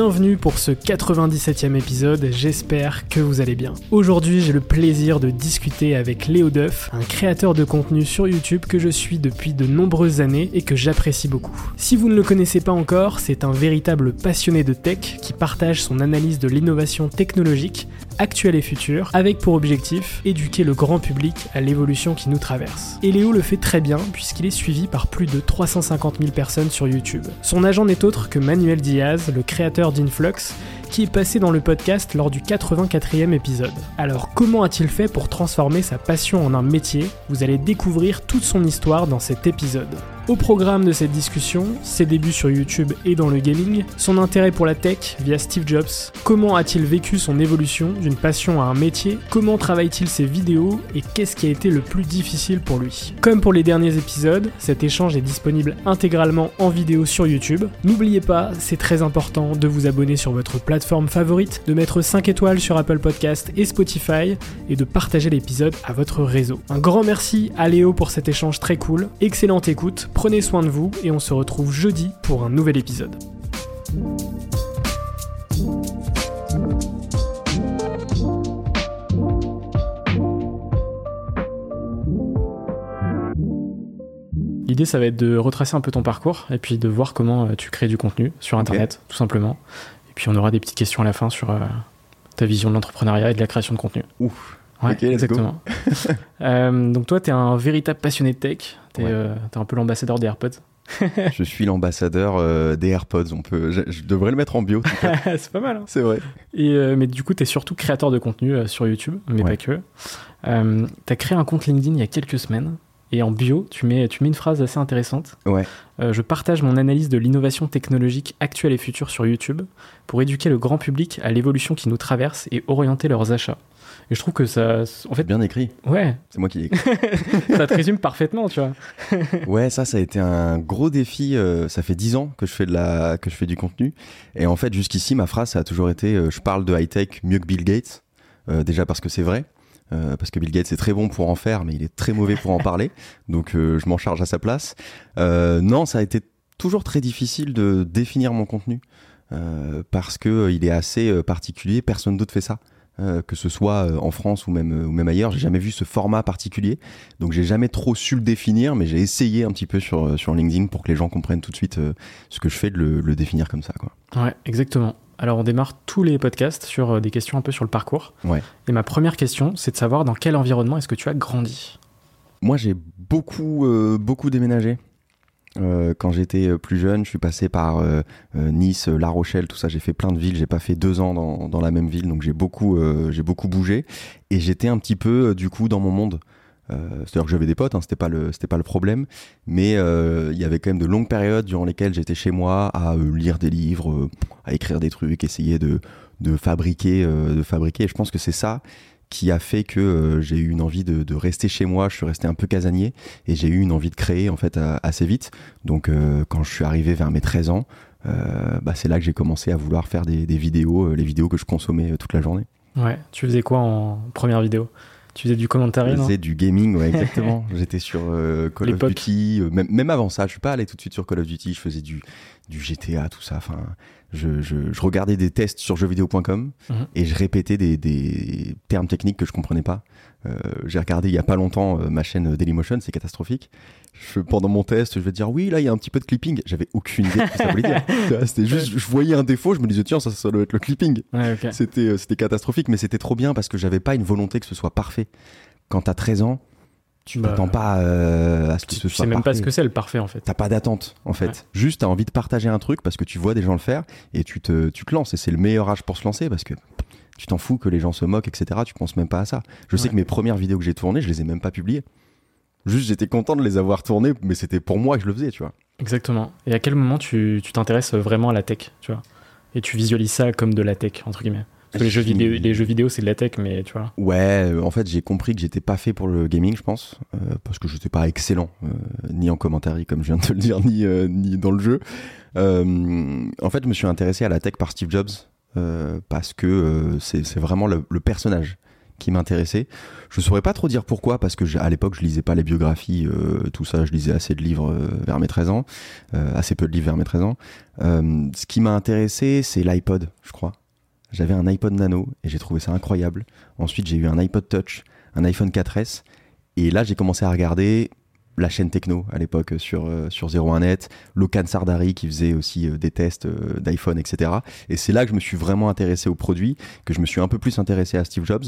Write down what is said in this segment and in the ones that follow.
Bienvenue pour ce 97e épisode, j'espère que vous allez bien. Aujourd'hui j'ai le plaisir de discuter avec Léo Duff, un créateur de contenu sur YouTube que je suis depuis de nombreuses années et que j'apprécie beaucoup. Si vous ne le connaissez pas encore, c'est un véritable passionné de tech qui partage son analyse de l'innovation technologique, actuelle et future, avec pour objectif éduquer le grand public à l'évolution qui nous traverse. Et Léo le fait très bien puisqu'il est suivi par plus de 350 000 personnes sur YouTube. Son agent n'est autre que Manuel Diaz, le créateur d'Influx, qui est passé dans le podcast lors du 84e épisode. Alors comment a-t-il fait pour transformer sa passion en un métier? Vous allez découvrir toute son histoire dans cet épisode. Au programme de cette discussion, ses débuts sur YouTube et dans le gaming, son intérêt pour la tech via Steve Jobs, comment a-t-il vécu son évolution d'une passion à un métier, comment travaille-t-il ses vidéos et qu'est-ce qui a été le plus difficile pour lui. Comme pour les derniers épisodes, cet échange est disponible intégralement en vidéo sur YouTube. N'oubliez pas, c'est très important de vous abonner sur votre plateforme favorite, de mettre 5 étoiles sur Apple Podcast et Spotify et de partager l'épisode à votre réseau. Un grand merci à Léo pour cet échange très cool, excellente écoute, prenez soin de vous et on se retrouve jeudi pour un nouvel épisode. L'idée, ça va être de retracer un peu ton parcours et puis de voir comment euh, tu crées du contenu sur Internet, tout simplement. Et puis on aura des petites questions à la fin sur euh, ta vision de l'entrepreneuriat et de la création de contenu. Ouf. Ouais, exactement. Euh, donc toi, tu es un véritable passionné de tech. Tu es, Ouais. un peu l'ambassadeur des AirPods. je suis l'ambassadeur euh, des AirPods. On peut, je, je devrais le mettre en bio. c'est pas mal. hein. C'est vrai. Et, euh, mais du coup, tu es surtout créateur de contenu euh, sur YouTube, mais Ouais. pas que. Euh, tu as créé un compte LinkedIn il y a quelques semaines. Et en bio, tu mets, tu mets une phrase assez intéressante. Ouais. Euh, je partage mon analyse de l'innovation technologique actuelle et future sur YouTube pour éduquer le grand public à l'évolution qui nous traverse et orienter leurs achats. Et je trouve que ça, en fait, Bien écrit. ouais, C'est moi qui l'ai écrit. ça te résume parfaitement, tu vois. ouais, ça, ça a été un gros défi. euh, ça fait 10 ans que je fais de la, que je fais du contenu. Et en fait, jusqu'ici, ma phrase, ça a toujours été, euh, je parle de high tech mieux que Bill Gates. Euh, déjà parce que c'est vrai. Euh, parce que Bill Gates est très bon pour en faire, mais il est très mauvais pour en parler. Donc, euh, je m'en charge à sa place. Euh, non, ça a été toujours très difficile de définir mon contenu. parce que il est assez particulier. Personne d'autre fait ça. Euh, que ce soit euh, en France ou même, euh, ou même ailleurs, j'ai jamais vu ce format particulier. Donc j'ai jamais trop su le définir, mais j'ai essayé un petit peu sur, sur LinkedIn pour que les gens comprennent tout de suite euh, ce que je fais, de le, le définir comme ça. Quoi. Ouais, exactement. Alors on démarre tous les podcasts sur des questions un peu sur le parcours. Ouais. Et ma première question, c'est de savoir dans quel environnement est-ce que tu as grandi? Moi j'ai beaucoup, euh, beaucoup déménagé. Euh, quand j'étais euh, plus jeune, je suis passé par euh, Nice, La Rochelle, tout ça. J'ai fait plein de villes. J'ai pas fait deux ans dans, dans la même ville, donc j'ai beaucoup, beaucoup bougé. Et j'étais un petit peu du coup dans mon monde. C'est-à-dire que j'avais des potes, hein, c'était pas le pas le problème, mais il y avait quand même de longues périodes durant lesquelles j'étais chez moi à lire des livres, à écrire des trucs, essayer de de fabriquer de fabriquer. Et je pense que c'est ça qui a fait que euh, j'ai eu une envie de, rester chez moi. Je suis resté un peu casanier et j'ai eu une envie de créer en fait assez vite. Donc euh, quand je suis arrivé vers mes 13 ans, euh, bah, c'est là que j'ai commencé à vouloir faire des, vidéos, les vidéos que je consommais toute la journée. Ouais, tu faisais quoi en première vidéo? Tu faisais du commentaire Je faisais du gaming, ouais, exactement. J'étais sur Call of Duty. même, même, avant ça, je suis pas allé tout de suite sur Call of Duty. Je faisais du, du GTA, tout ça. Enfin, je, je, je, regardais des tests sur jeuxvideo.com mhm. et je répétais des, des, termes techniques que je comprenais pas. Euh, j'ai regardé il y a pas longtemps euh, ma chaîne Dailymotion, c'est catastrophique. Je, pendant mon test, je vais dire oui, là il y a un petit peu de clipping. J'avais aucune idée de ce que ça voulait dire. c'était juste, je voyais un défaut, je me disais tiens, ça, ça doit être le clipping. C'était, euh, c'était catastrophique, mais c'était trop bien parce que j'avais pas une volonté que ce soit parfait. Quand t'as 13 ans, tu bah, t'attends pas euh, à ce que ce soit. Tu sais même pas ce que c'est le parfait en fait. T'as pas d'attente en fait. Juste t'as envie de partager un truc parce que tu vois des gens le faire et tu te, tu te lances. Et c'est le meilleur âge pour se lancer parce que tu t'en fous que les gens se moquent, etc. Tu penses même pas à ça. Je sais que mes premières vidéos que j'ai tournées, je les ai même pas publiées. Juste j'étais content de les avoir tournées, mais c'était pour moi que je le faisais, tu vois. Exactement. Et à quel moment tu t'intéresses vraiment à la tech, tu vois? Et tu visualises ça comme de la tech, entre guillemets? Les jeux, vidéo, les jeux vidéo, c'est de la tech, mais tu vois. Ouais, euh, en fait, j'ai compris que j'étais pas fait pour le gaming, je pense, euh, parce que je n'étais pas excellent, euh, ni en commentaire, comme je viens de te le dire, ni, ni dans le jeu. en fait, je me suis intéressé à la tech par Steve Jobs, parce que c'est vraiment le, personnage qui m'intéressait. Je saurais pas trop dire pourquoi, parce que à l'époque, je lisais pas les biographies, tout ça, je lisais assez de livres vers mes 13 ans, assez peu de livres vers mes 13 ans. ce qui m'a intéressé, c'est l'iPod, je crois. J'avais un iPod Nano et j'ai trouvé ça incroyable. Ensuite, j'ai eu un iPod Touch, un iPhone 4S. Et là, j'ai commencé à regarder la chaîne techno à l'époque sur, euh, sur 01net, Locan Sardari qui faisait aussi euh, des tests euh, d'iPhone, etc. Et c'est là que je me suis vraiment intéressé au produit, que je me suis un peu plus intéressé à Steve Jobs.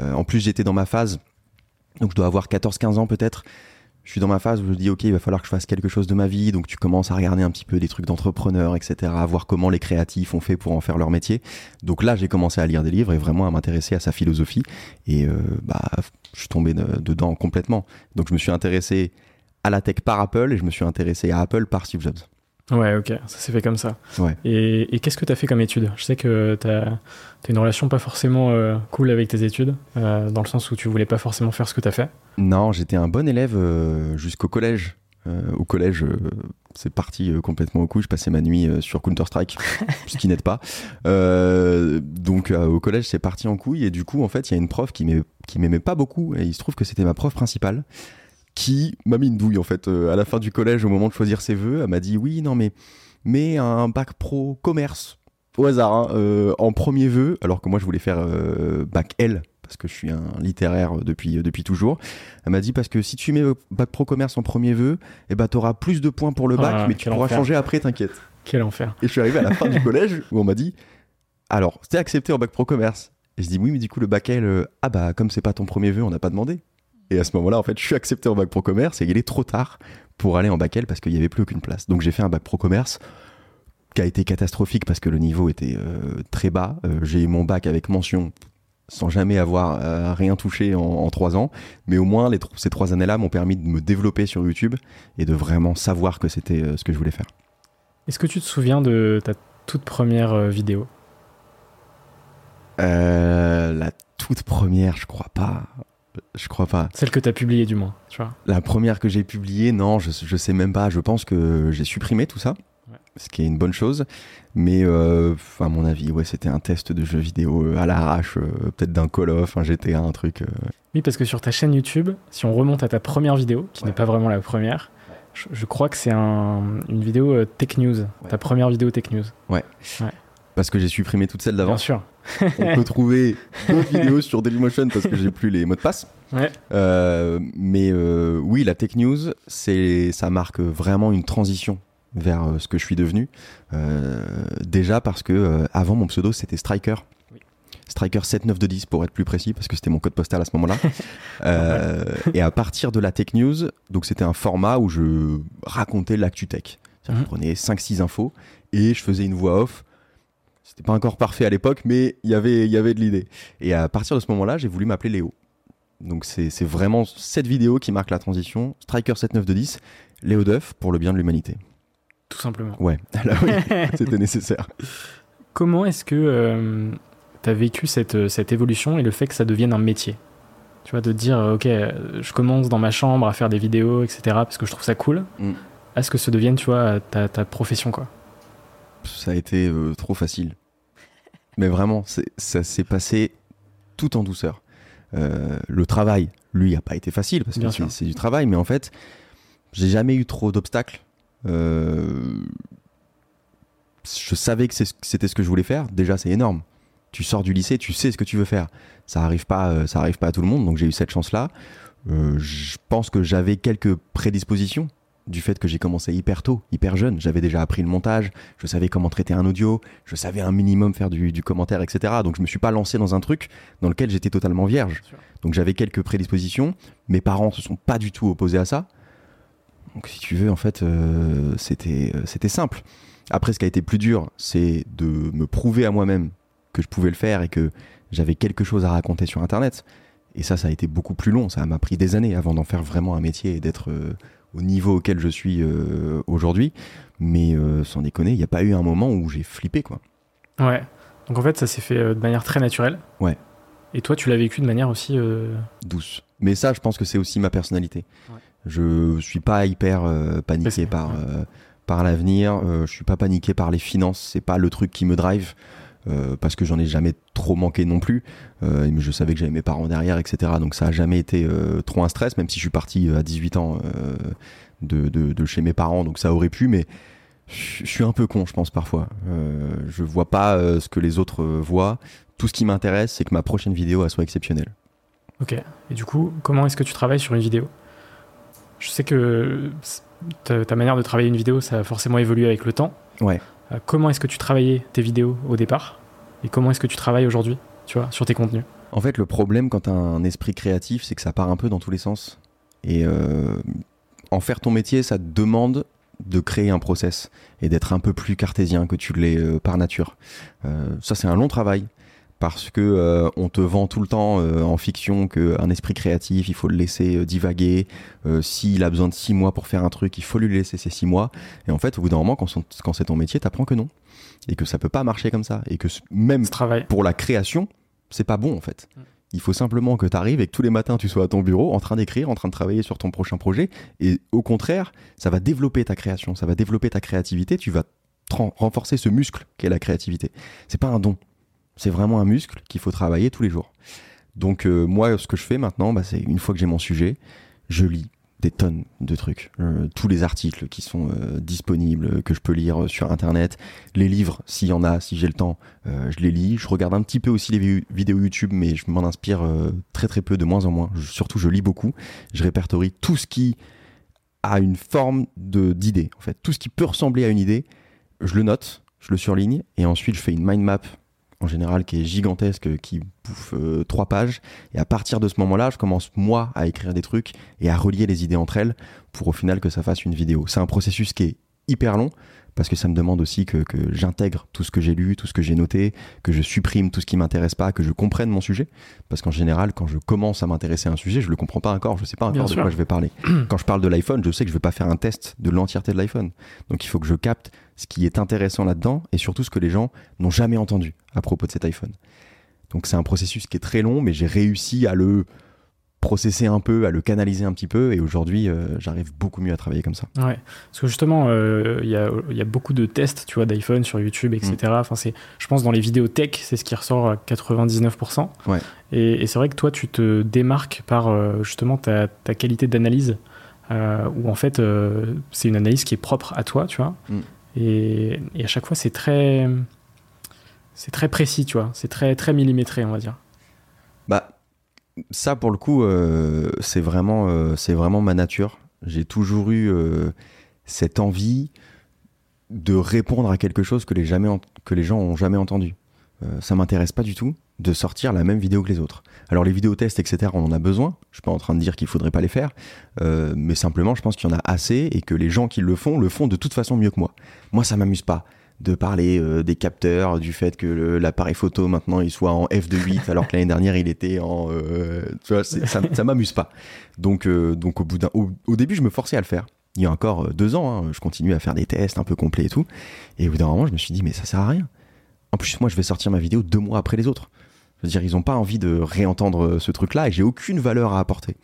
en plus, j'étais dans ma phase, donc je dois avoir 14-15 ans peut-être, je suis dans ma phase où je dis ok il va falloir que je fasse quelque chose de ma vie. Donc tu commences à regarder un petit peu des trucs d'entrepreneurs etc à voir comment les créatifs ont fait pour en faire leur métier. Donc là j'ai commencé à lire des livres et vraiment à m'intéresser à sa philosophie. Et euh, bah je suis tombé dedans complètement. Donc je me suis intéressé à la tech par Apple et je me suis intéressé à Apple par Steve Jobs Ouais, ok, ça s'est fait comme ça. Ouais. Et, qu'est-ce que tu as fait comme études Je sais que tu as, une relation pas forcément euh, cool avec tes études, euh, dans le sens où tu voulais pas forcément faire ce que tu as fait. Non, j'étais un bon élève euh, jusqu'au collège. au collège, c'est parti complètement au coup. Je passais ma nuit sur Counter-Strike, ce qui n'aide pas. donc au collège, c'est parti en couille. Et du coup, en fait, il y a une prof qui m'aimait pas beaucoup. Et il se trouve que c'était ma prof principale qui m'a mis une douille en fait euh, à la fin du collège au moment de choisir ses vœux. Elle m'a dit oui non mais mais un bac pro commerce au hasard hein, euh, en premier vœu alors que moi je voulais faire euh, bac L parce que je suis un littéraire depuis, depuis toujours. Elle m'a dit parce que si tu mets bac pro commerce en premier vœu, et eh ben, tu auras plus de points pour le bac, ah, mais tu pourras changer après, t'inquiète. Quel enfer. Et je suis arrivé à la fin du collège où on m'a dit alors, c'était accepté en bac pro commerce? Et je dis oui, mais du coup, le bac L, ah bah, comme c'est pas ton premier vœu, on n'a pas demandé. Et à ce moment-là, en fait, je suis accepté en bac pro commerce et il est trop tard pour aller en bac L parce qu'il n'y avait plus aucune place. Donc j'ai fait un bac pro commerce qui a été catastrophique parce que le niveau était euh, très bas. Euh, j'ai eu mon bac avec mention sans jamais avoir euh, rien touché en, trois ans. Mais au moins, les ces trois années-là m'ont permis de me développer sur YouTube et de vraiment savoir que c'était ce que je voulais faire. Est-ce que tu te souviens de ta toute première vidéo? La toute première, je crois pas je crois pas. Celle que tu as publiée du moins, tu vois. La première que j'ai publiée, non, je, je sais même pas. Je pense que j'ai supprimé tout ça, ce qui est une bonne chose. Mais euh, à mon avis, ouais, c'était un test de jeu vidéo euh, à l'arrache, euh, peut-être d'un Call of, un GTA, un truc. Oui, parce que sur ta chaîne YouTube, si on remonte à ta première vidéo, qui n'est pas vraiment la première, je, crois que c'est un, une vidéo Tech News, ta première vidéo Tech News. Ouais. ouais. Parce que j'ai supprimé toute celle d'avant. Bien sûr. On peut trouver d'autres vidéos sur Dailymotion parce que j'ai plus les mots de passe. Euh, mais euh, oui, la tech news, c'est, ça marque vraiment une transition vers euh, ce que je suis devenu. déjà parce que avant mon pseudo c'était Striker. Striker 7910 pour être plus précis parce que c'était mon code postal à ce moment-là. et à partir de la tech news, donc c'était un format où je racontais l'actu tech. Je mhm. prenais 5-6 infos et je faisais une voix off c'était pas encore parfait à l'époque, mais y il y avait de l'idée. Et à partir de ce moment-là, j'ai voulu m'appeler Léo. Donc c'est vraiment cette vidéo qui marque la transition. Striker 7910, Léo Duff pour le bien de l'humanité. Tout simplement. Ouais, là oui, c'était nécessaire. Comment est-ce que euh, tu as vécu cette, cette évolution et le fait que ça devienne un métier? Tu vois, de dire, ok, je commence dans ma chambre à faire des vidéos, etc., parce que je trouve ça cool. Mm. est ce que ça devienne, tu vois, ta, ta profession, quoi? Ça a été euh, trop facile. Mais vraiment, ça s'est passé tout en douceur. Euh, le travail, lui, n'a pas été facile parce que c'est du travail, mais en fait, j'ai jamais eu trop d'obstacles. Euh, je savais que c'était ce que je voulais faire. Déjà, c'est énorme. Tu sors du lycée, tu sais ce que tu veux faire. Ça arrive pas, ça arrive pas à tout le monde, donc j'ai eu cette chance-là. je pense que j'avais quelques prédispositions du fait que j'ai commencé hyper tôt, hyper jeune. J'avais déjà appris le montage, je savais comment traiter un audio, je savais un minimum faire du, commentaire, etc. Donc je me suis pas lancé dans un truc dans lequel j'étais totalement vierge. Donc j'avais quelques prédispositions. Mes parents se sont pas du tout opposés à ça. Donc si tu veux, en fait, euh, c'était euh, c'était simple. Après, ce qui a été plus dur, c'est de me prouver à moi-même que je pouvais le faire et que j'avais quelque chose à raconter sur Internet. Et ça, ça a été beaucoup plus long. Ça m'a pris des années avant d'en faire vraiment un métier et d'être euh, au niveau auquel je suis euh, aujourd'hui. Mais euh, sans déconner, il n'y a pas eu un moment où j'ai flippé, quoi. Ouais. Donc en fait, ça s'est fait euh, de manière très naturelle. Ouais. Et toi, tu l'as vécu de manière aussi douce. Mais ça, je pense que c'est aussi ma personnalité. Ouais. Je suis pas hyper paniqué par par l'avenir. je suis pas paniqué par les finances. C'est pas le truc qui me drive. Euh, parce que j'en ai jamais trop manqué non plus. Euh, mais je savais que j'avais mes parents derrière, etc. Donc ça a jamais été euh, trop un stress, même si je suis parti à 18 ans de, de, chez mes parents, donc ça aurait pu, mais je suis un peu con, je pense parfois. je vois pas ce que les autres voient. Tout ce qui m'intéresse, c'est que ma prochaine vidéo soit exceptionnelle. Ok. Et du coup, comment est-ce que tu travailles sur une vidéo? Je sais que ta, ta, manière de travailler une vidéo, ça a forcément évolué avec le temps. Ouais. Euh, comment est-ce que tu travaillais tes vidéos au départ et comment est-ce que tu travailles aujourd'hui, sur tes contenus? En fait, le problème quand tu as un esprit créatif, c'est que ça part un peu dans tous les sens. Et euh, en faire ton métier, ça te demande de créer un process et d'être un peu plus cartésien que tu l'es euh, par nature. ça, c'est un long travail parce que euh, on te vend tout le temps euh, en fiction qu'un esprit créatif, il faut le laisser euh, divaguer. S'il a besoin de six mois pour faire un truc, il faut lui laisser ces six mois. Et en fait, au bout d'un moment, quand, quand c'est ton métier, t'apprends que non. Et que ça peut pas marcher comme ça. Et que même pour la création, c'est pas bon en fait. Mm. Il faut simplement que tu arrives et que tous les matins tu sois à ton bureau en train d'écrire, en train de travailler sur ton prochain projet. Et au contraire, ça va développer ta création, ça va développer ta créativité. Tu vas renforcer ce muscle qu'est la créativité. C'est pas un don, c'est vraiment un muscle qu'il faut travailler tous les jours. Donc euh, moi, ce que je fais maintenant, bah, c'est une fois que j'ai mon sujet, je lis des tonnes de trucs, euh, tous les articles qui sont euh, disponibles, que je peux lire sur Internet, les livres, s'il y en a, si j'ai le temps, je les lis. Je regarde un petit peu aussi les vidéos YouTube, mais je m'en inspire très très peu, de moins en moins. surtout, je lis beaucoup. Je répertorie tout ce qui a une forme d'idée, en fait. Tout ce qui peut ressembler à une idée, je le note, je le surligne, et ensuite je fais une mind map en général qui est gigantesque, qui bouffe euh, trois pages. Et à partir de ce moment-là, je commence moi à écrire des trucs et à relier les idées entre elles pour au final que ça fasse une vidéo. C'est un processus qui est hyper long parce que ça me demande aussi que, j'intègre tout ce que j'ai lu, tout ce que j'ai noté, que je supprime tout ce qui m'intéresse pas, que je comprenne mon sujet. Parce qu'en général, quand je commence à m'intéresser à un sujet, je le comprends pas encore, je sais pas encore de quoi je vais parler. quand je parle de l'iPhone, je sais que je vais pas faire un test de l'entièreté de l'iPhone. Donc il faut que je capte ce qui est intéressant là-dedans et surtout ce que les gens n'ont jamais entendu à propos de cet iPhone. Donc c'est un processus qui est très long, mais j'ai réussi à le processer un peu, à le canaliser un petit peu. Et aujourd'hui, euh, j'arrive beaucoup mieux à travailler comme ça. Ouais, parce que justement, euh, il y, a, y, a, beaucoup de tests, tu vois, d'iPhone sur YouTube, etc. Mm. Enfin, c'est, je pense dans les vidéos tech, c'est ce qui ressort à 99%. Ouais. Et, c'est vrai que toi, tu te démarques par euh, justement ta, ta, qualité d'analyse, où en fait, c'est une analyse qui est propre à toi, tu vois. Mm. Et, à chaque fois, c'est très, c'est très précis, tu vois. C'est très, très millimétré, on va dire. Bah, ça, pour le coup, euh, c'est vraiment, euh, c'est vraiment ma nature. J'ai toujours eu euh, cette envie de répondre à quelque chose que les, jamais que les gens ont jamais entendu. ça m'intéresse pas du tout de sortir la même vidéo que les autres. Alors les vidéos tests, etc., on en a besoin. Je suis pas en train de dire qu'il faudrait pas les faire, mais simplement, je pense qu'il y en a assez et que les gens qui le font le font de toute façon mieux que moi. Moi, ça m'amuse pas de parler euh, des capteurs, du fait que l'appareil photo maintenant il soit en f2.8 alors que l'année dernière il était en. euh, tu vois, ça, ça m'amuse pas. Donc, euh, donc au, bout d'un, au, au début, je me forçais à le faire. Il y a encore euh, deux ans, hein, je continuais à faire des tests un peu complets et tout. Et au bout d'un moment, je me suis dit, mais ça sert à rien. En plus, moi, je vais sortir ma vidéo deux mois après les autres. Je veux dire, ils n'ont pas envie de réentendre euh, ce truc-là et j'ai aucune valeur à apporter.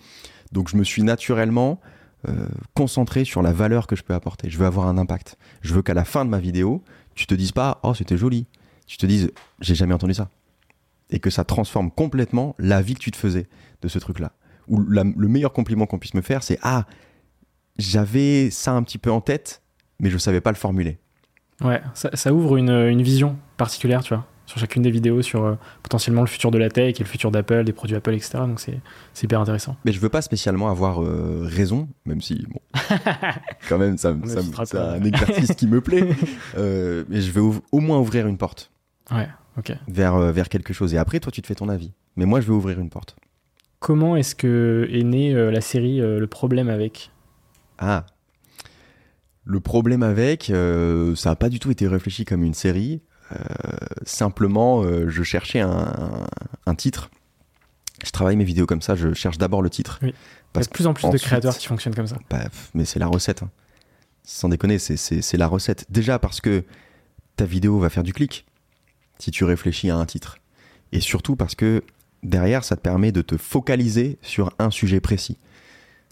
Donc, je me suis naturellement euh, concentré sur la valeur que je peux apporter. Je veux avoir un impact. Je veux qu'à la fin de ma vidéo, tu te dises pas, oh, c'était joli. Tu te dises, j'ai jamais entendu ça. Et que ça transforme complètement la vie que tu te faisais de ce truc-là. Ou le meilleur compliment qu'on puisse me faire, c'est, ah, j'avais ça un petit peu en tête, mais je savais pas le formuler. Ouais, ça, ouvre une vision particulière, tu vois, sur chacune des vidéos, sur euh, potentiellement le futur de la tech et le futur d'Apple, des produits Apple, etc. Donc c'est hyper intéressant. Mais je veux pas spécialement avoir euh, raison, même si, bon, quand même, ça, c'est un exercice qui me plaît. Euh, mais je vais au moins ouvrir une porte Ouais, ok. vers, vers quelque chose. Et après, toi, tu te fais ton avis. Mais moi, je vais ouvrir une porte. Comment est-ce que est née la série Le problème avec? Ah. Le problème avec, euh, ça n'a pas du tout été réfléchi comme une série. Euh, simplement, euh, je cherchais un, un- un titre. Je travaille mes vidéos comme ça, je cherche d'abord le titre. Oui. Il y a Parce de plus en plus de créateurs qui fonctionnent comme ça. Bah, mais c'est la recette. hein. Sans déconner, c'est la recette. Déjà parce que ta vidéo va faire du clic si tu réfléchis à un titre. Et surtout parce que derrière, ça te permet de te focaliser sur un sujet précis.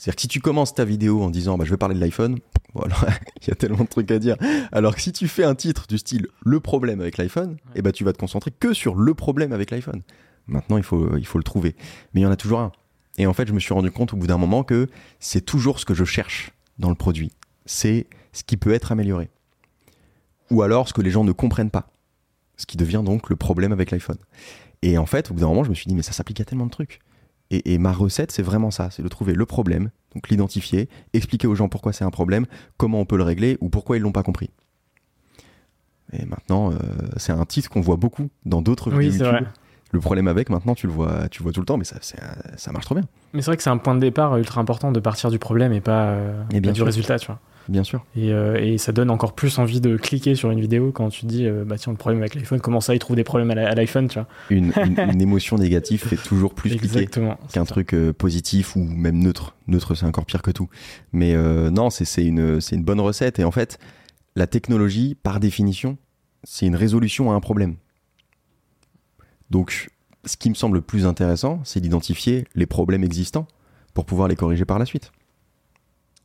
C'est-à-dire que si tu commences ta vidéo en disant bah, je vais parler de l'iPhone, voilà, il y a tellement de trucs à dire. Alors que si tu fais un titre du style le problème avec l'iPhone, eh ben, tu vas te concentrer que sur le problème avec l'iPhone. Maintenant, il faut, il faut le trouver. Mais il y en a toujours un. Et en fait, je me suis rendu compte au bout d'un moment que c'est toujours ce que je cherche dans le produit. C'est ce qui peut être amélioré. Ou alors ce que les gens ne comprennent pas. Ce qui devient donc le problème avec l'iPhone. Et en fait, au bout d'un moment, je me suis dit, mais ça s'applique à tellement de trucs. Et, et ma recette, c'est vraiment ça, c'est de trouver le problème, donc l'identifier, expliquer aux gens pourquoi c'est un problème, comment on peut le régler ou pourquoi ils l'ont pas compris. Et maintenant, euh, c'est un titre qu'on voit beaucoup dans d'autres Oui, vidéos YouTube. vrai. Le problème avec, maintenant, tu le vois, tu le vois tout le temps, mais ça, c'est- ça marche trop bien, Mais c'est vrai que c'est un point de départ ultra important de partir du problème et pas, euh, Et bien pas du résultat, tu vois. Bien sûr. Et, euh, et ça donne encore plus envie de cliquer sur une vidéo quand tu te dis, euh, bah tiens, le problème avec l'iPhone, comment ça, il trouve des problèmes à l'iPhone, tu vois. Une, une- une émotion négative fait toujours plus cliquer qu'un truc euh, positif ou même neutre. Neutre, c'est encore pire que tout. Mais non, c'est une, c'est une bonne recette. Et en fait, la technologie, par définition, c'est une résolution à un problème. Donc, ce qui me semble le plus intéressant, c'est d'identifier les problèmes existants pour pouvoir les corriger par la suite.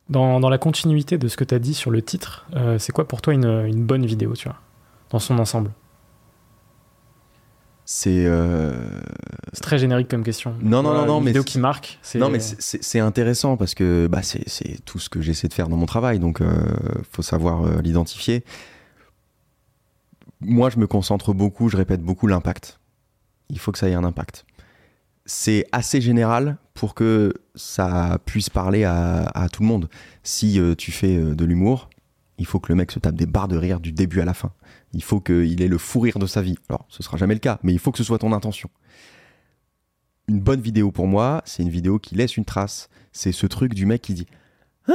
Dans, dans la continuité de ce que tu as dit sur le titre, euh, c'est quoi pour toi une, une bonne vidéo, tu vois, dans son ensemble? C'est euh, C'est très générique comme question. Non, non, non, non, une mais vidéo qui marque, c'est. Non, mais c'est- intéressant parce que bah, c'est c'est tout ce que j'essaie de faire dans mon travail, donc euh, faut savoir l'identifier. Moi, je me concentre beaucoup, je répète beaucoup l'impact. Il faut que ça ait un impact. C'est assez général pour que ça puisse parler à, à tout le monde. Si euh, tu fais euh, de l'humour, il faut que le mec se tape des barres de rire du début à la fin. Il faut qu'il ait le fou rire de sa vie. Alors, ce sera jamais le cas, mais il faut que ce soit ton intention une bonne vidéo pour moi, c'est une vidéo qui laisse une trace. C'est ce truc du mec qui dit Ah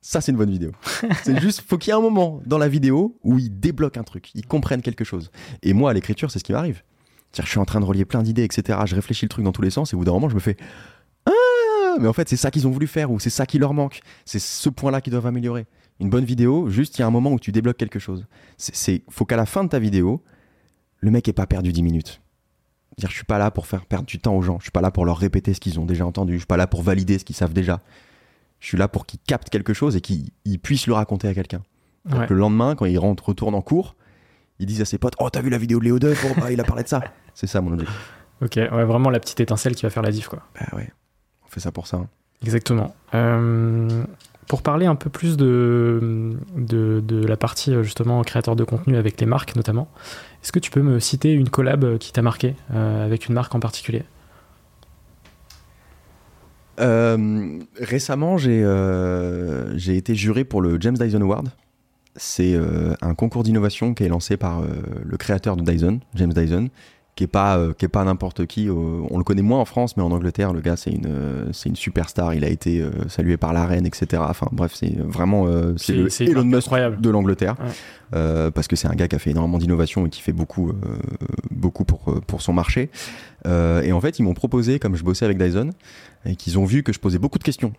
Ça, c'est une bonne vidéo. c'est juste, faut qu'il y ait un moment dans la vidéo où il débloque un truc, il comprenne quelque chose. Et moi, à l'écriture, c'est ce qui m'arrive. Je suis en train de relier plein d'idées, etc. Je réfléchis le truc dans tous les sens et au bout d'un moment, je me fais Ah Mais en fait, c'est ça qu'ils ont voulu faire ou c'est ça qui leur manque. C'est ce point-là qu'ils doivent améliorer. Une bonne vidéo, juste, il y a un moment où tu débloques quelque chose. C'est, faut qu'à la fin de ta vidéo, le mec ait pas perdu 10 minutes. Dire, je suis pas là pour faire perdre du temps aux gens. Je suis pas là pour leur répéter ce qu'ils ont déjà entendu. Je suis pas là pour valider ce qu'ils savent déjà. Je suis là pour qu'ils captent quelque chose et qu'ils ils puissent le raconter à quelqu'un. Ouais. Le lendemain, quand ils rentrent, retournent en cours, ils disent à ses potes Oh, t'as vu la vidéo de Léo Duff Oh, bah, il a parlé de ça. C'est ça mon objectif. Ok, ouais, vraiment la petite étincelle qui va faire la diff, quoi. Bah ouais, on fait ça pour ça. hein. Exactement. Euh, pour parler un peu plus de, de, de la partie euh, justement créateur de contenu avec les marques notamment, est-ce que tu peux me citer une collab euh, qui t'a marqué euh, avec une marque en particulier? Euh, récemment, j'ai euh, j'ai été juré pour le James Dyson Award. C'est euh, un concours d'innovation qui est lancé par euh, le créateur de Dyson, James Dyson, qui est pas euh, qui est pas n'importe qui. on le connaît moins en France, mais en Angleterre, le gars c'est une c'est une superstar. Il a été salué par la reine, etc. Enfin bref, c'est vraiment c'est le Elon Musk de l'Angleterre parce que c'est un gars qui a fait énormément d'innovation et qui fait beaucoup beaucoup pour pour son marché. et en fait, ils m'ont proposé, comme je bossais avec Dyson, et qu'ils ont vu que je posais beaucoup de questions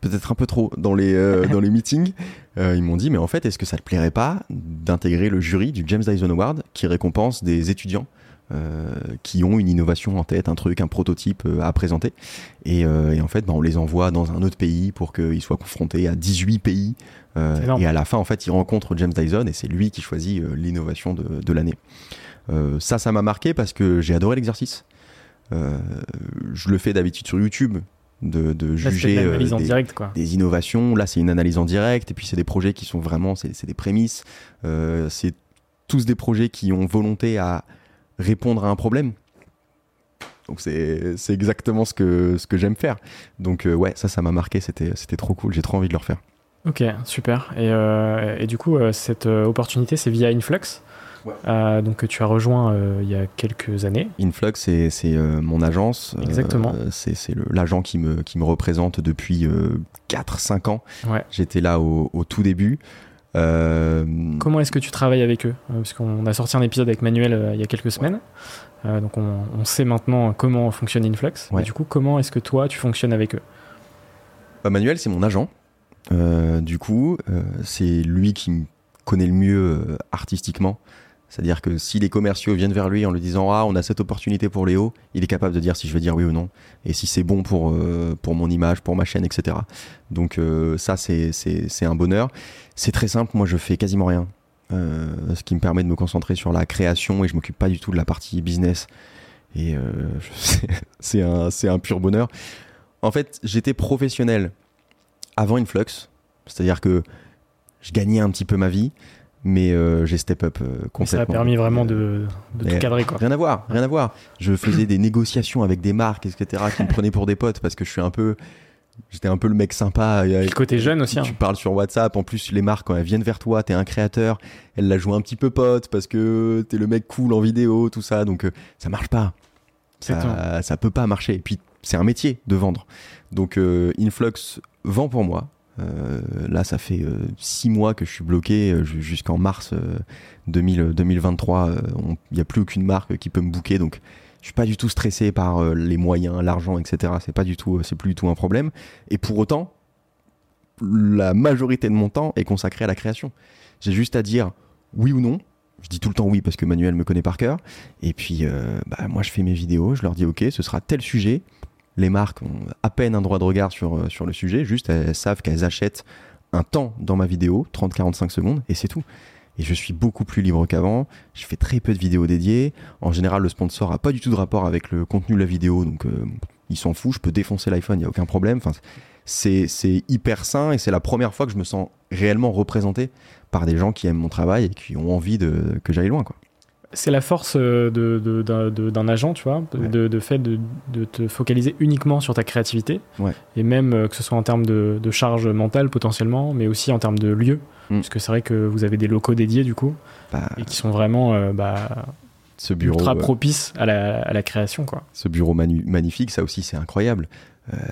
peut-être un peu trop dans les, dans les meetings. ils m'ont dit, mais en fait, est-ce que ça te plairait pas d'intégrer le jury du James Dyson Award qui récompense des étudiants euh, qui ont une innovation en tête, un truc, un prototype euh, à présenter? Euh, et, en fait, bah, on les envoie dans un autre pays pour qu'ils soient confrontés à 18 pays. et à la fin, en fait, ils rencontrent James Dyson et c'est lui qui choisit l'innovation de, l'année. ça, ça m'a marqué parce que j'ai adoré l'exercice. je le fais d'habitude sur YouTube, de, juger des, des, innovations. Là, c'est une analyse en direct, et puis c'est des projets qui sont vraiment, c'est des prémices. c'est tous des projets qui ont volonté à répondre à un problème. Donc c'est exactement ce que, ce que j'aime faire. Donc euh, ouais, ça, ça m'a marqué, c'était trop cool, j'ai trop envie de le refaire. Ok, super. Et, euh, et du coup, euh, cette opportunité, c'est via Influx? Donc tu as rejoint il y a quelques années. Influx, c'est mon agence. Exactement. c'est l'agent qui me, qui me représente depuis 4-5 ans. Ouais. J'étais là au, au, tout début. Euh, comment est-ce que tu travailles avec eux? Euh, Parce qu'on a sorti un épisode avec Manuel euh, il y a quelques semaines. donc on, sait maintenant comment fonctionne Influx. du coup, comment est-ce que toi, tu fonctionnes avec eux? Bah, Manuel, c'est mon agent. du coup, c'est lui qui me connaît le mieux artistiquement. C'est-à-dire que si les commerciaux viennent vers lui en lui disant Ah, on a cette opportunité pour Léo, il est capable de dire si je veux dire oui ou non, et si c'est bon pour, euh, mon image, pour ma chaîne, etc. Donc, euh, ça, c'est un bonheur. C'est très simple, moi, je fais quasiment rien. Euh, ce qui me permet de me concentrer sur la création et je m'occupe pas du tout de la partie business. Et c'est un, un pur bonheur. En fait, j'étais professionnel avant Influx, c'est-à-dire que je gagnais un petit peu ma vie mais euh, j'ai step up complètement. Euh, ça a permis vraiment de, de tout cadrer quoi. Rien à voir, rien à voir. Je faisais des négociations avec des marques, etc., qui me prenaient pour des potes parce que je suis un peu, j'étais un peu le mec sympa. Le côté jeune aussi. Hein. Tu parles sur WhatsApp, en plus les marques quand elles viennent vers toi, t'es un créateur, elles la jouent un petit peu pote parce que t'es le mec cool en vidéo, tout ça, donc euh, ça marche pas. Ça, ça peut pas marcher. Et puis c'est un métier de vendre. Donc Influx vend pour moi, euh, là, ça fait euh, six mois que je suis bloqué euh, jusqu'en mars 2023. Il n'y a plus aucune marque qui peut me booker, donc je suis pas du tout stressé par les moyens, l'argent, etc. C'est pas du tout, c'est plus du tout un problème. Et pour autant, la majorité de mon temps est consacré à la création. J'ai juste à dire oui ou non. Je dis tout le temps oui parce que Manuel me connaît par cœur. Et puis, bah, moi, je fais mes vidéos. Je leur dis ok, ce sera tel sujet les marques ont à peine un droit de regard sur, euh, sur le sujet, juste elles savent qu'elles achètent un temps dans ma vidéo, 30-45 secondes, et c'est tout. Et je suis beaucoup plus libre qu'avant. Je fais très peu de vidéos dédiées. En général, le sponsor a pas du tout de rapport avec le contenu de la vidéo, donc euh, il s'en fout. Je peux défoncer l'iPhone, il n'y a aucun problème. Enfin, c'est hyper sain et c'est la première fois que je me sens réellement représenté par des gens qui aiment mon travail et qui ont envie que j'aille loin. Quoi c'est la force euh, d'un agent, tu vois, de, fait de, te focaliser uniquement sur ta créativité, et même euh, que ce soit en termes de, charge mentale potentiellement, mais aussi en termes de lieu, mm. parce que c'est vrai que vous avez des locaux dédiés du coup, bah. et qui sont vraiment euh, bah, ce bureau, ultra propices à la, création. Quoi. Ce bureau magnifique, ça aussi c'est incroyable.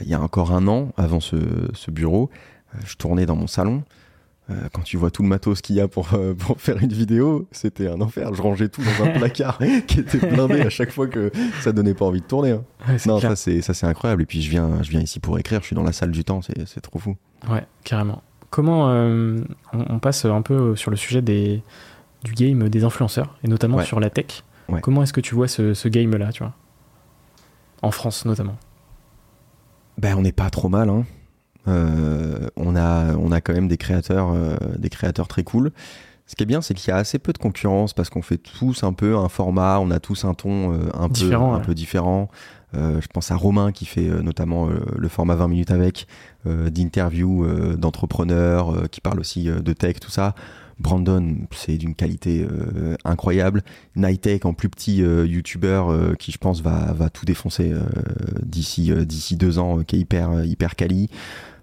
Il y a encore un an, avant ce, ce bureau, je tournais dans mon salon, euh, quand tu vois tout le matos qu'il y a pour, euh, pour faire une vidéo, c'était un enfer. Je rangeais tout dans un placard qui était blindé à chaque fois que ça donnait pas envie de tourner. Hein. non, ça c'est ça c'est incroyable. Et puis je viens je viens ici pour écrire. Je suis dans la salle du temps. C'est trop fou. Ouais, carrément. Comment euh, on, passe un peu sur le sujet des du game des influenceurs et notamment sur la tech. Comment est-ce que tu vois ce, ce game là, tu vois, en France notamment Ben on n'est pas trop mal. Hein. Euh, on, a, on a quand même des créateurs, euh, des créateurs très cool. Ce qui est bien, c'est qu'il y a assez peu de concurrence parce qu'on fait tous un peu un format, on a tous un ton euh, un, peu, un peu différent. je pense à Romain qui fait notamment le format 20 minutes avec, d'interviews d'entrepreneurs, qui parle aussi de tech, tout ça. Brandon, c'est d'une qualité incroyable. Nighttech en plus petit YouTuber qui je pense va, va tout défoncer d'ici d'ici deux ans, qui est hyper hyper quali.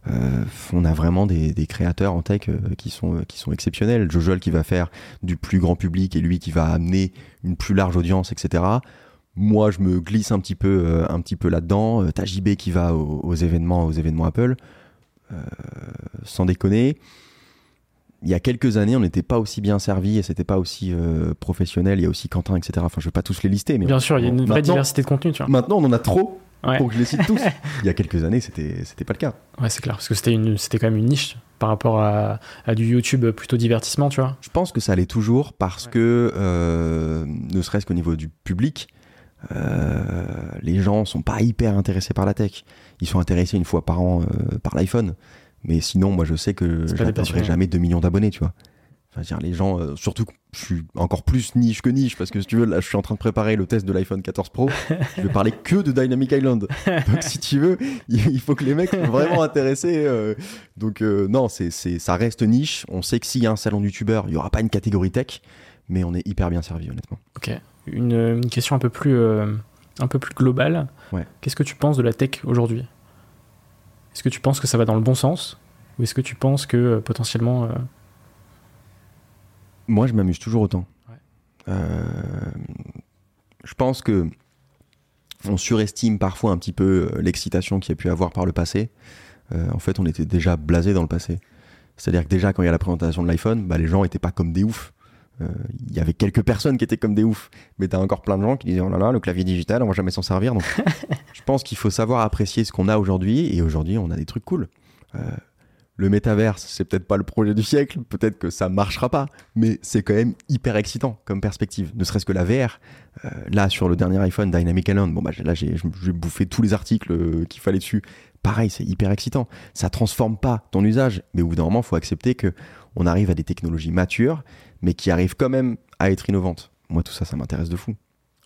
Euh, on a vraiment des, créateurs en tech euh, qui, sont, euh, qui sont exceptionnels. Jojoel qui va faire du plus grand public et lui qui va amener une plus large audience, etc. moi, je me glisse un petit peu, un petit peu là-dedans. T'as JB qui va aux, aux événements, aux événements Apple. Sans déconner, il y a quelques années, on n'était pas aussi bien servi et c'était pas aussi euh, professionnel. Il y a aussi Quentin, etc. Enfin, je vais pas tous les lister, mais Bien sûr, il y a une vraie diversité de contenu, tu vois. maintenant, on en a trop Ouais. pour que je les cite tous. il y a quelques années, c'était c'était pas le cas. Ouais, c'est clair, parce que c'était une, c'était quand même une niche par rapport à, à du YouTube plutôt divertissement, tu vois. Je pense que ça allait toujours parce Ouais. que, euh, ne serait-ce qu'au niveau du public, euh, les gens sont pas hyper intéressés par la tech. Ils sont intéressés une fois par an euh, par l'iPhone. Mais sinon, moi, je sais que j'atteindrai passionnés. jamais 2 millions d'abonnés, tu vois. Enfin, dire, les gens, euh, surtout que je suis encore plus niche que niche, parce que si tu veux, là, je suis en train de préparer le test de l'iPhone 14 Pro. je vais parler que de Dynamic Island. Donc, si tu veux, il faut que les mecs soient vraiment intéressés. euh, donc, euh, non, c'est, c'est, ça reste niche. On sait que s'il y a un salon de youtubeurs, il n'y aura pas une catégorie tech, mais on est hyper bien servi, honnêtement. Ok. Une, une question un peu plus, un peu plus globale. Ouais. Qu'est-ce que tu penses de la tech aujourd'hui? Est-ce que tu penses que ça va dans le bon sens? Ou est-ce que tu penses que potentiellement. Moi, je m'amuse toujours autant. Ouais. Euh, je pense que on surestime parfois un petit peu euh, l'excitation qu'il y a pu avoir par le passé. Euh, en fait, on était déjà blasé dans le passé. C'est-à-dire que déjà, quand il y a la présentation de l'iPhone, bah, les gens étaient pas comme des oufs. Euh, Il y avait quelques personnes qui étaient comme des oufs, mais t'as encore plein de gens qui disaient oh là là, le clavier digital, on va jamais s'en servir. Donc, je pense qu'il faut savoir apprécier ce qu'on a aujourd'hui, et aujourd'hui, on a des trucs cool. Euh, le métaverse, c'est peut-être pas le projet du siècle, peut-être que ça marchera pas, mais c'est quand même hyper excitant comme perspective. Ne serait-ce que la VR, euh, là sur le dernier iPhone Dynamic Island, bon bah là j'ai bouffé tous les articles euh, qu'il fallait dessus. Pareil, c'est hyper excitant. Ça transforme pas ton usage, mais au bout d'un moment, faut accepter que on arrive à des technologies matures, mais qui arrivent quand même à être innovantes. Moi, tout ça, ça m'intéresse de fou.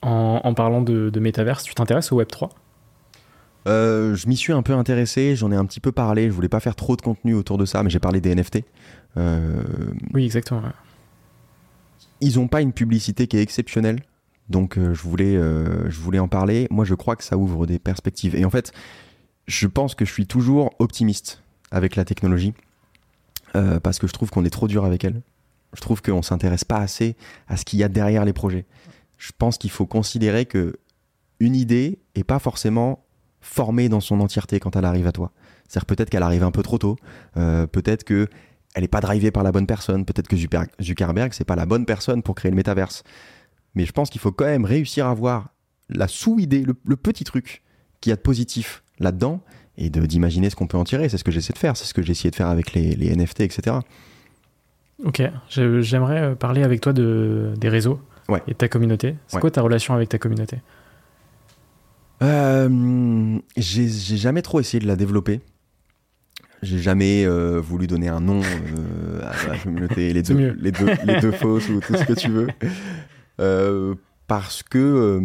en, parlant de, de métaverse, tu t'intéresses au Web3 Euh, je m'y suis un peu intéressé, j'en ai un petit peu parlé. Je voulais pas faire trop de contenu autour de ça, mais j'ai parlé des NFT. Euh, Oui, exactement. ils ont pas une publicité qui est exceptionnelle. Donc euh, je, voulais, je voulais en parler. Moi, je crois que ça ouvre des perspectives. Et en fait, je pense que je suis toujours optimiste avec la technologie parce que je trouve qu'on est trop dur avec elle. Je trouve qu'on s'intéresse pas assez à ce qu'il y a derrière les projets. Je pense qu'il faut considérer que une idée est pas forcément formée dans son entièreté quand elle arrive à toi. C'est-à-dire peut-être qu'elle arrive un peu trop tôt, euh, peut-être que elle n'est pas drivée par la bonne personne, peut-être que Zucker- Zuckerberg c'est pas la bonne personne pour créer le métaverse. Mais je pense qu'il faut quand même réussir à voir la sous-idée, le, le petit truc qu'il y a de positif là-dedans et d'imaginer ce qu'on peut en tirer. C'est ce que j'essaie de faire, c'est ce que j'ai essayé de faire avec les, les NFT, etc. Ok, j'aimerais euh, parler avec toi de, des réseaux Ouais. et de ta communauté. C'est Ouais. quoi ta relation avec ta communauté? Euh, j'ai jamais trop essayé de la développer. J'ai jamais euh, voulu donner un nom euh, à la communauté, les deux, mieux. les, deux, les deux fausses ou tout ce que tu veux. Parce que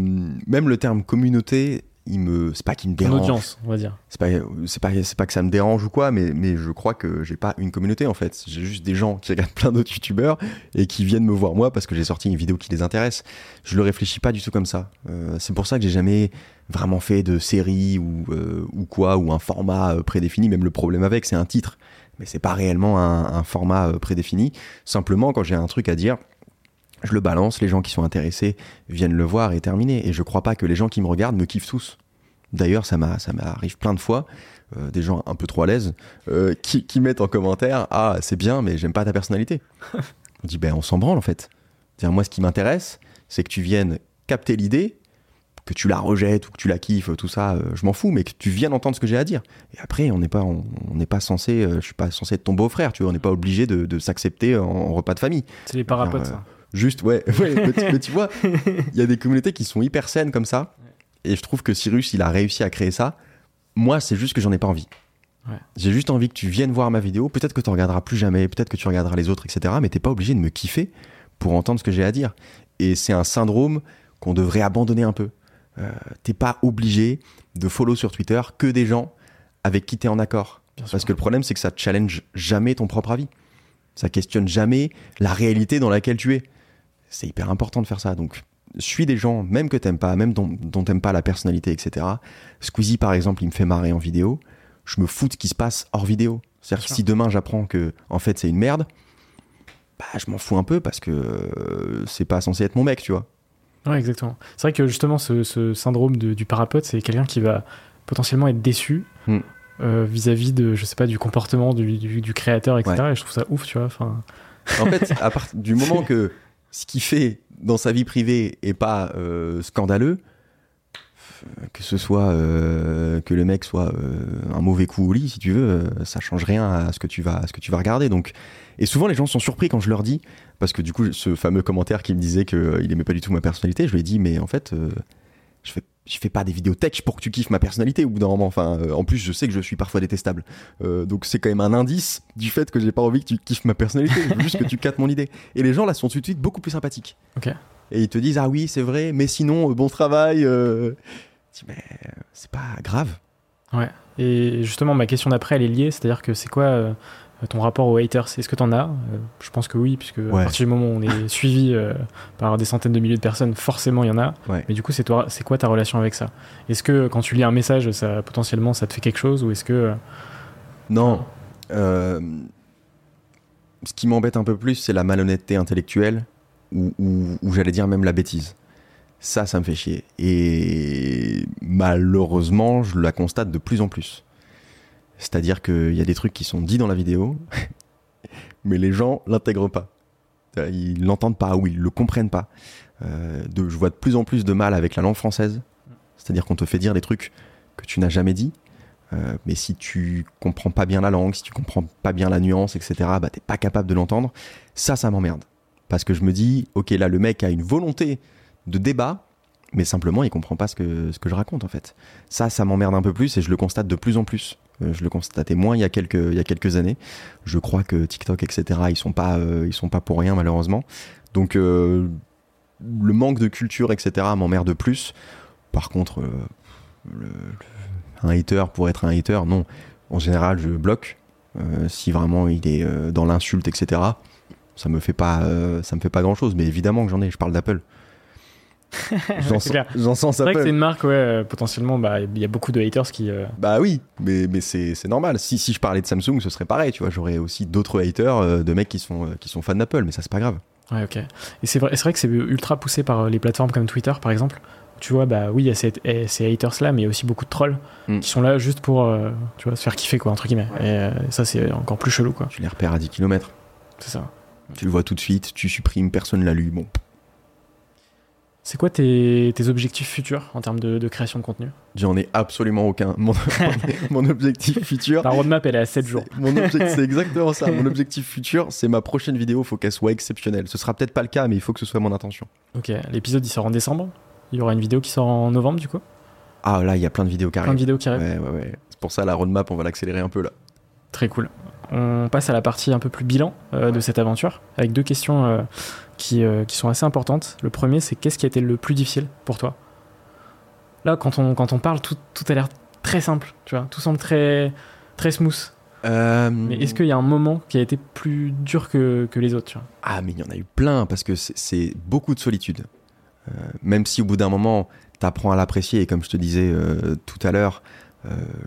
même le terme communauté, il me, c'est pas qu'il me Ton dérange. audience, on va dire. C'est pas, c'est pas, c'est pas que ça me dérange ou quoi, mais, mais je crois que j'ai pas une communauté en fait. J'ai juste des gens qui regardent plein d'autres youtubeurs et qui viennent me voir moi parce que j'ai sorti une vidéo qui les intéresse. Je le réfléchis pas du tout comme ça. Euh, c'est pour ça que j'ai jamais vraiment fait de série ou, euh, ou quoi, ou un format euh, prédéfini. Même le problème avec, c'est un titre. Mais c'est pas réellement un, un format prédéfini. Simplement, quand j'ai un truc à dire, je le balance, les gens qui sont intéressés viennent le voir et terminé. Et je crois pas que les gens qui me regardent me kiffent tous. D'ailleurs, ça m'a- ça m'arrive plein de fois, euh, des gens un peu trop à l'aise, euh, qui, qui mettent en commentaire Ah, c'est bien, mais j'aime pas ta personnalité. on dit Ben, on s'en branle en fait. C'est-à-dire, moi, ce qui m'intéresse, c'est que tu viennes capter l'idée, que tu la rejettes ou que tu la kiffes, tout ça, euh, je m'en fous, mais que tu viennes entendre ce que j'ai à dire. Et après, on n'est pas, on, n'est pas censé, je suis pas censé être ton beau-frère, tu vois, on n'est pas obligé de, de s'accepter en, en repas de famille. C'est les parapotes, ça. Juste, ouais, ouais mais, tu, mais tu vois, il y a des communautés qui sont hyper saines comme ça. Et je trouve que Cyrus, il a réussi à créer ça. Moi, c'est juste que j'en ai pas envie. Ouais. J'ai juste envie que tu viennes voir ma vidéo. Peut-être que tu regarderas plus jamais, peut-être que tu regarderas les autres, etc. Mais t'es pas obligé de me kiffer pour entendre ce que j'ai à dire. Et c'est un syndrome qu'on devrait abandonner un peu. Euh, t'es pas obligé de follow sur Twitter que des gens avec qui t'es en accord. Bien sûr. Parce que le problème, c'est que ça challenge jamais ton propre avis. Ça questionne jamais la réalité dans laquelle tu es. C'est hyper important de faire ça. Donc, suis des gens, même que t'aimes pas, même dont, dont t'aimes pas la personnalité, etc. Squeezie, par exemple, il me fait marrer en vidéo. Je me fous de ce qui se passe hors vidéo. C'est-à-dire que si demain j'apprends que, en fait, c'est une merde, bah, je m'en fous un peu parce que euh, c'est pas censé être mon mec, tu vois. Ouais, exactement. C'est vrai que justement, ce, ce syndrome de- du parapote, c'est quelqu'un qui va potentiellement être déçu Hmm. euh, vis-à-vis de, je sais pas, du comportement du, du- du créateur, etc. Et je trouve ça ouf, tu vois. Enfin, En fait, à part du moment que ce qu'il fait dans sa vie privée est pas euh, scandaleux, euh, que ce soit euh, que le mec soit un mauvais coup au lit, si tu veux, ça change rien à ce que tu vas, ce que tu vas regarder. Donc, et souvent les gens sont surpris quand je leur dis, parce que du coup, ce fameux commentaire qui me disait qu'il aimait pas du tout ma personnalité, je lui ai dit, mais en fait, je fais pas des vidéos tech pour que tu kiffes ma personnalité au bout d'un moment. Enfin, euh, en plus, je sais que je suis parfois détestable. Euh, donc c'est quand même un indice du fait que j'ai pas envie que tu kiffes ma personnalité. Je veux juste que tu captes mon idée. Et les gens là sont tout de suite beaucoup plus sympathiques. Ok. Et ils te disent ah oui c'est vrai, mais sinon euh, bon travail. Je dis, mais c'est pas grave. Et justement, ma question d'après, elle est liée, c'est-à-dire que c'est quoi ton rapport aux haters Est-ce que t'en as? Euh, Je pense que oui, puisque Ouais. à partir du moment où on est suivi euh, par des centaines de milliers de personnes, forcément il y en a. Ouais. Mais du coup, c'est toi, c'est quoi ta relation avec ça? Est-ce que quand tu lis un message, ça potentiellement ça te fait quelque chose, ou est-ce que euh, Non. Euh, ce qui m'embête un peu plus, c'est la malhonnêteté intellectuelle, ou, ou- ou j'allais dire même la bêtise. Ça, ça me fait chier. Et malheureusement, je la constate de plus en plus. C'est-à-dire qu'il y a des trucs qui sont dits dans la vidéo, mais les gens l'intègrent pas. Ils l'entendent pas ou ils le comprennent pas. Euh, je vois de plus en plus de mal avec la langue française. C'est-à-dire qu'on te fait dire des trucs que tu n'as jamais dit. Euh, mais si tu comprends pas bien la langue, si tu comprends pas bien la nuance, etc., bah t'es pas capable de l'entendre. Ça, ça m'emmerde. Parce que je me dis, ok, là, le mec a une volonté de débat, mais simplement, il comprend pas ce que je raconte, en fait. Ça, ça m'emmerde un peu plus et je le constate de plus en plus. Euh, je le constatais moins il y, a quelques, il y a quelques années. Je crois que TikTok, etc., ils sont pas, euh, ils sont pas pour rien, malheureusement. Donc, euh, le manque de culture, etc., m'emmerde plus. Par contre, un hater pour être un hater, non. En général, je bloque. Si vraiment il est dans l'insulte, etc., ça me fait pas, ça me fait pas grand chose. Mais évidemment que j'en ai. Je parle d'Apple. J'en sens, sens c'est vrai que c'est une marque, ouais, euh, potentiellement, bah, il y a beaucoup de haters qui. euh, Bah oui, mais, mais c'est, normal. Si, si je parlais de Samsung, ce serait pareil. Tu vois, j'aurais aussi d'autres haters euh, de mecs qui sont, euh, qui sont fans d'Apple, mais ça c'est pas grave. Ouais, ok. Et c'est vrai, vrai que c'est ultra poussé par les plateformes comme Twitter, par exemple. Tu vois, bah oui, il y a ces, eh, ces haters-là, mais il y a aussi beaucoup de trolls Mm. qui sont là juste pour, tu vois, se faire kiffer, quoi, entre guillemets. Et ça, c'est encore plus chelou, quoi. Tu les repères à 10 km. C'est ça. Tu le vois tout de suite. Tu supprimes, personne l'a lu. Bon, C'est quoi tes, tes objectifs futurs en termes de, de création de contenu? J'en ai absolument aucun. Mon, mon objectif futur. Ta roadmap, elle est à 7 jours. C'est- Mon objectif, c'est exactement ça. Mon objectif futur, c'est ma prochaine vidéo. Faut qu'elle soit exceptionnelle. Ce sera peut-être pas le cas, mais il faut que ce soit mon intention. Ok, l'épisode, il sort en décembre. Il y aura une vidéo qui sort en novembre, du coup? Ah là, il y a plein de vidéos qui Plein de arrivent. vidéos qui arrivent. Ouais, ouais, ouais. C'est pour ça la roadmap, on va l'accélérer un peu là. Très cool. On passe à la partie un peu plus bilan euh, de cette aventure, avec deux questions euh, qui, euh, qui sont assez importantes. Le premier, c'est qu'est-ce qui a été le plus difficile pour toi? Là, quand on, quand on parle, tout, tout a l'air très simple, tu vois, tout semble très, très smooth. Mais est-ce qu'il y a un moment qui a été plus dur que, que les autres tu vois? Ah, mais il y en a eu plein parce que c'est- beaucoup de solitude. Même si au bout d'un moment, t'apprends à l'apprécier, et comme je te disais tout à l'heure,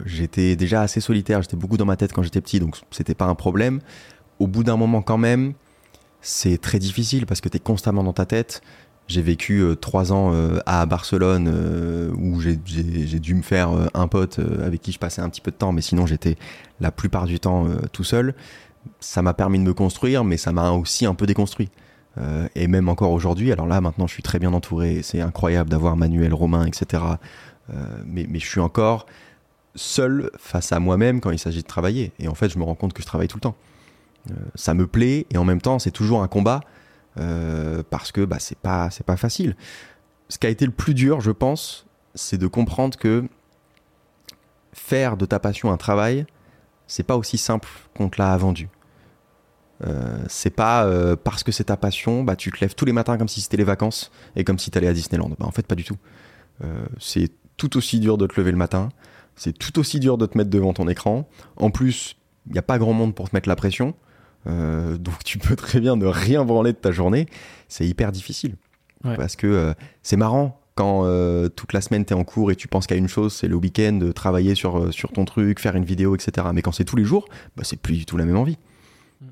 j'étais déjà assez solitaire, j'étais beaucoup dans ma tête quand j'étais petit, donc c'était pas un problème. Au bout d'un moment, quand même, c'est très difficile parce que t'es constamment dans ta tête. J'ai vécu euh, trois ans euh, à Barcelone euh, où j'ai- dû me faire euh, un pote euh, avec qui je passais un petit peu de temps, mais sinon j'étais la plupart du temps euh, tout seul. Ça m'a permis de me construire, mais ça m'a aussi un peu déconstruit. Euh, et même encore aujourd'hui, alors là maintenant je suis très bien entouré, c'est incroyable d'avoir Manuel, Romain, etc. Euh, mais je suis encore seul face à moi-même quand il s'agit de travailler. Et en fait, je me rends compte que je travaille tout le temps. Euh, ça me plaît et en même temps, c'est toujours un combat euh, parce que bah, c'est pas pas facile. Ce qui a été le plus dur, je pense, c'est de comprendre que faire de ta passion un travail, c'est pas aussi simple qu'on te l'a vendu. Euh, c'est pas euh, parce que c'est ta passion, bah tu te lèves tous les matins comme si c'était les vacances et comme si t'allais à Disneyland. Bah en fait pas du tout. C'est tout aussi dur de te lever le matin, c'est tout aussi dur de te mettre devant ton écran. En plus, il n'y a pas grand monde pour te mettre la pression, Euh, donc tu peux très bien ne rien branler de ta journée. C'est hyper difficile Ouais. parce que euh, c'est marrant quand euh, toute la semaine t'es en cours et tu penses qu'à une chose, c'est le week-end de travailler sur, sur ton truc, faire une vidéo, etc. Mais quand c'est tous les jours, bah, c'est plus du tout la même envie.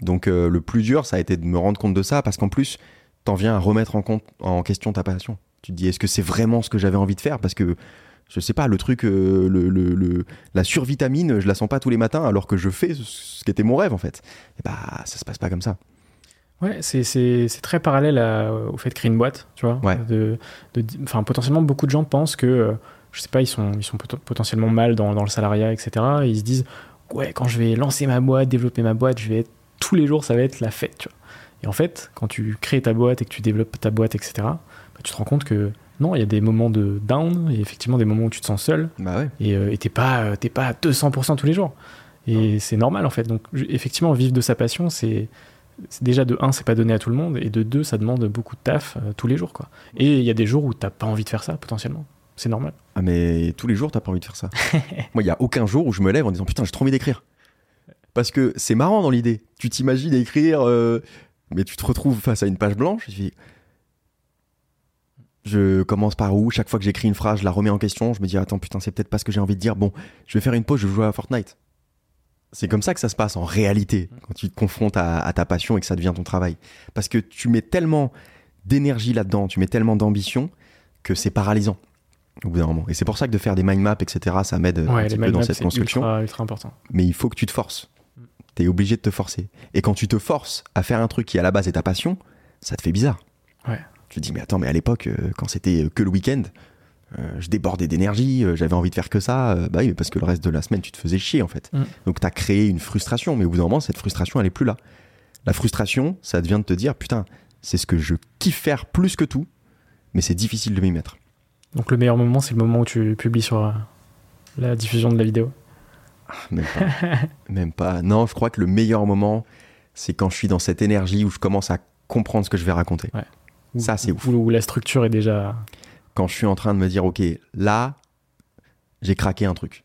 Donc euh, le plus dur, ça a été de me rendre compte de ça parce qu'en plus, t'en viens à remettre en, compte, en question ta passion. Tu te dis, est-ce que c'est vraiment ce que j'avais envie de faire? Parce que, je sais pas, le truc, euh, le, le- le- la survitamine, je la sens pas tous les matins alors que je fais ce qui était mon rêve en fait. Et bah, ça se passe pas comme ça. Ouais, c'est- très parallèle à- au fait de créer une boîte, tu vois. Ouais. De, de- enfin, potentiellement, beaucoup de gens pensent que, euh, je sais pas, ils sont, ils sont pot- potentiellement mal dans, dans le salariat, etc. Et ils se disent, ouais, quand je vais lancer ma boîte, développer ma boîte, je vais être, tous les jours, ça va être la fête, tu vois. Et en fait, quand tu crées ta boîte et que tu développes ta boîte, etc., bah, tu te rends compte que non, il y a des moments de down et effectivement des moments où tu te sens seul Bah ouais. et euh, et t'es pas, euh, pas à 200% tous les jours. Et c'est normal en fait. Donc effectivement, vivre de sa passion, c'est déjà de 1, c'est pas donné à tout le monde, et de 2, ça demande beaucoup de taf euh, tous les jours. quoi. Et il y a des jours où t'as pas envie de faire ça, potentiellement. C'est normal. Ah mais tous les jours, t'as pas envie de faire ça. Moi, il y a aucun jour où je me lève en disant putain, j'ai trop envie d'écrire. Parce que c'est marrant dans l'idée. Tu t'imagines écrire, euh, mais tu te retrouves face à une page blanche. Et tu dis, je commence par où Chaque fois que j'écris une phrase, je la remets en question. Je me dis attends putain, c'est peut-être pas ce que j'ai envie de dire. Bon, je vais faire une pause, je vais jouer à Fortnite. C'est comme ça que ça se passe en réalité quand tu te confrontes à, à ta passion et que ça devient ton travail. Parce que tu mets tellement d'énergie là-dedans, tu mets tellement d'ambition que c'est paralysant au bout d'un moment. Et c'est pour ça que de faire des mind maps, etc., ça m'aide un petit les peu dans cette construction. ultra, ultra important. Mais il faut que tu te forces. Tu es obligé de te forcer. Et quand tu te forces à faire un truc qui à la base est ta passion, ça te fait bizarre. Ouais. Tu te dis, mais attends, mais à l'époque, euh, quand c'était euh, que le week-end, euh, je débordais d'énergie, euh, j'avais envie de faire que ça. euh, bah oui, mais parce que le reste de la semaine, tu te faisais chier en fait. Mm. Donc tu as créé une frustration, mais au bout d'un moment, cette frustration, elle est plus là. La frustration, ça devient de te dire, putain, c'est ce que je kiffe faire plus que tout, mais c'est difficile de m'y mettre. Donc le meilleur moment, c'est le moment où tu publies sur la diffusion de la vidéo. Même pas. Même pas. Non, je crois que le meilleur moment, c'est quand je suis dans cette énergie où je commence à comprendre ce que je vais raconter. Où- Ça, c'est ouf. Où, la structure est déjà. Quand je suis en train de me dire, ok, là, j'ai craqué un truc.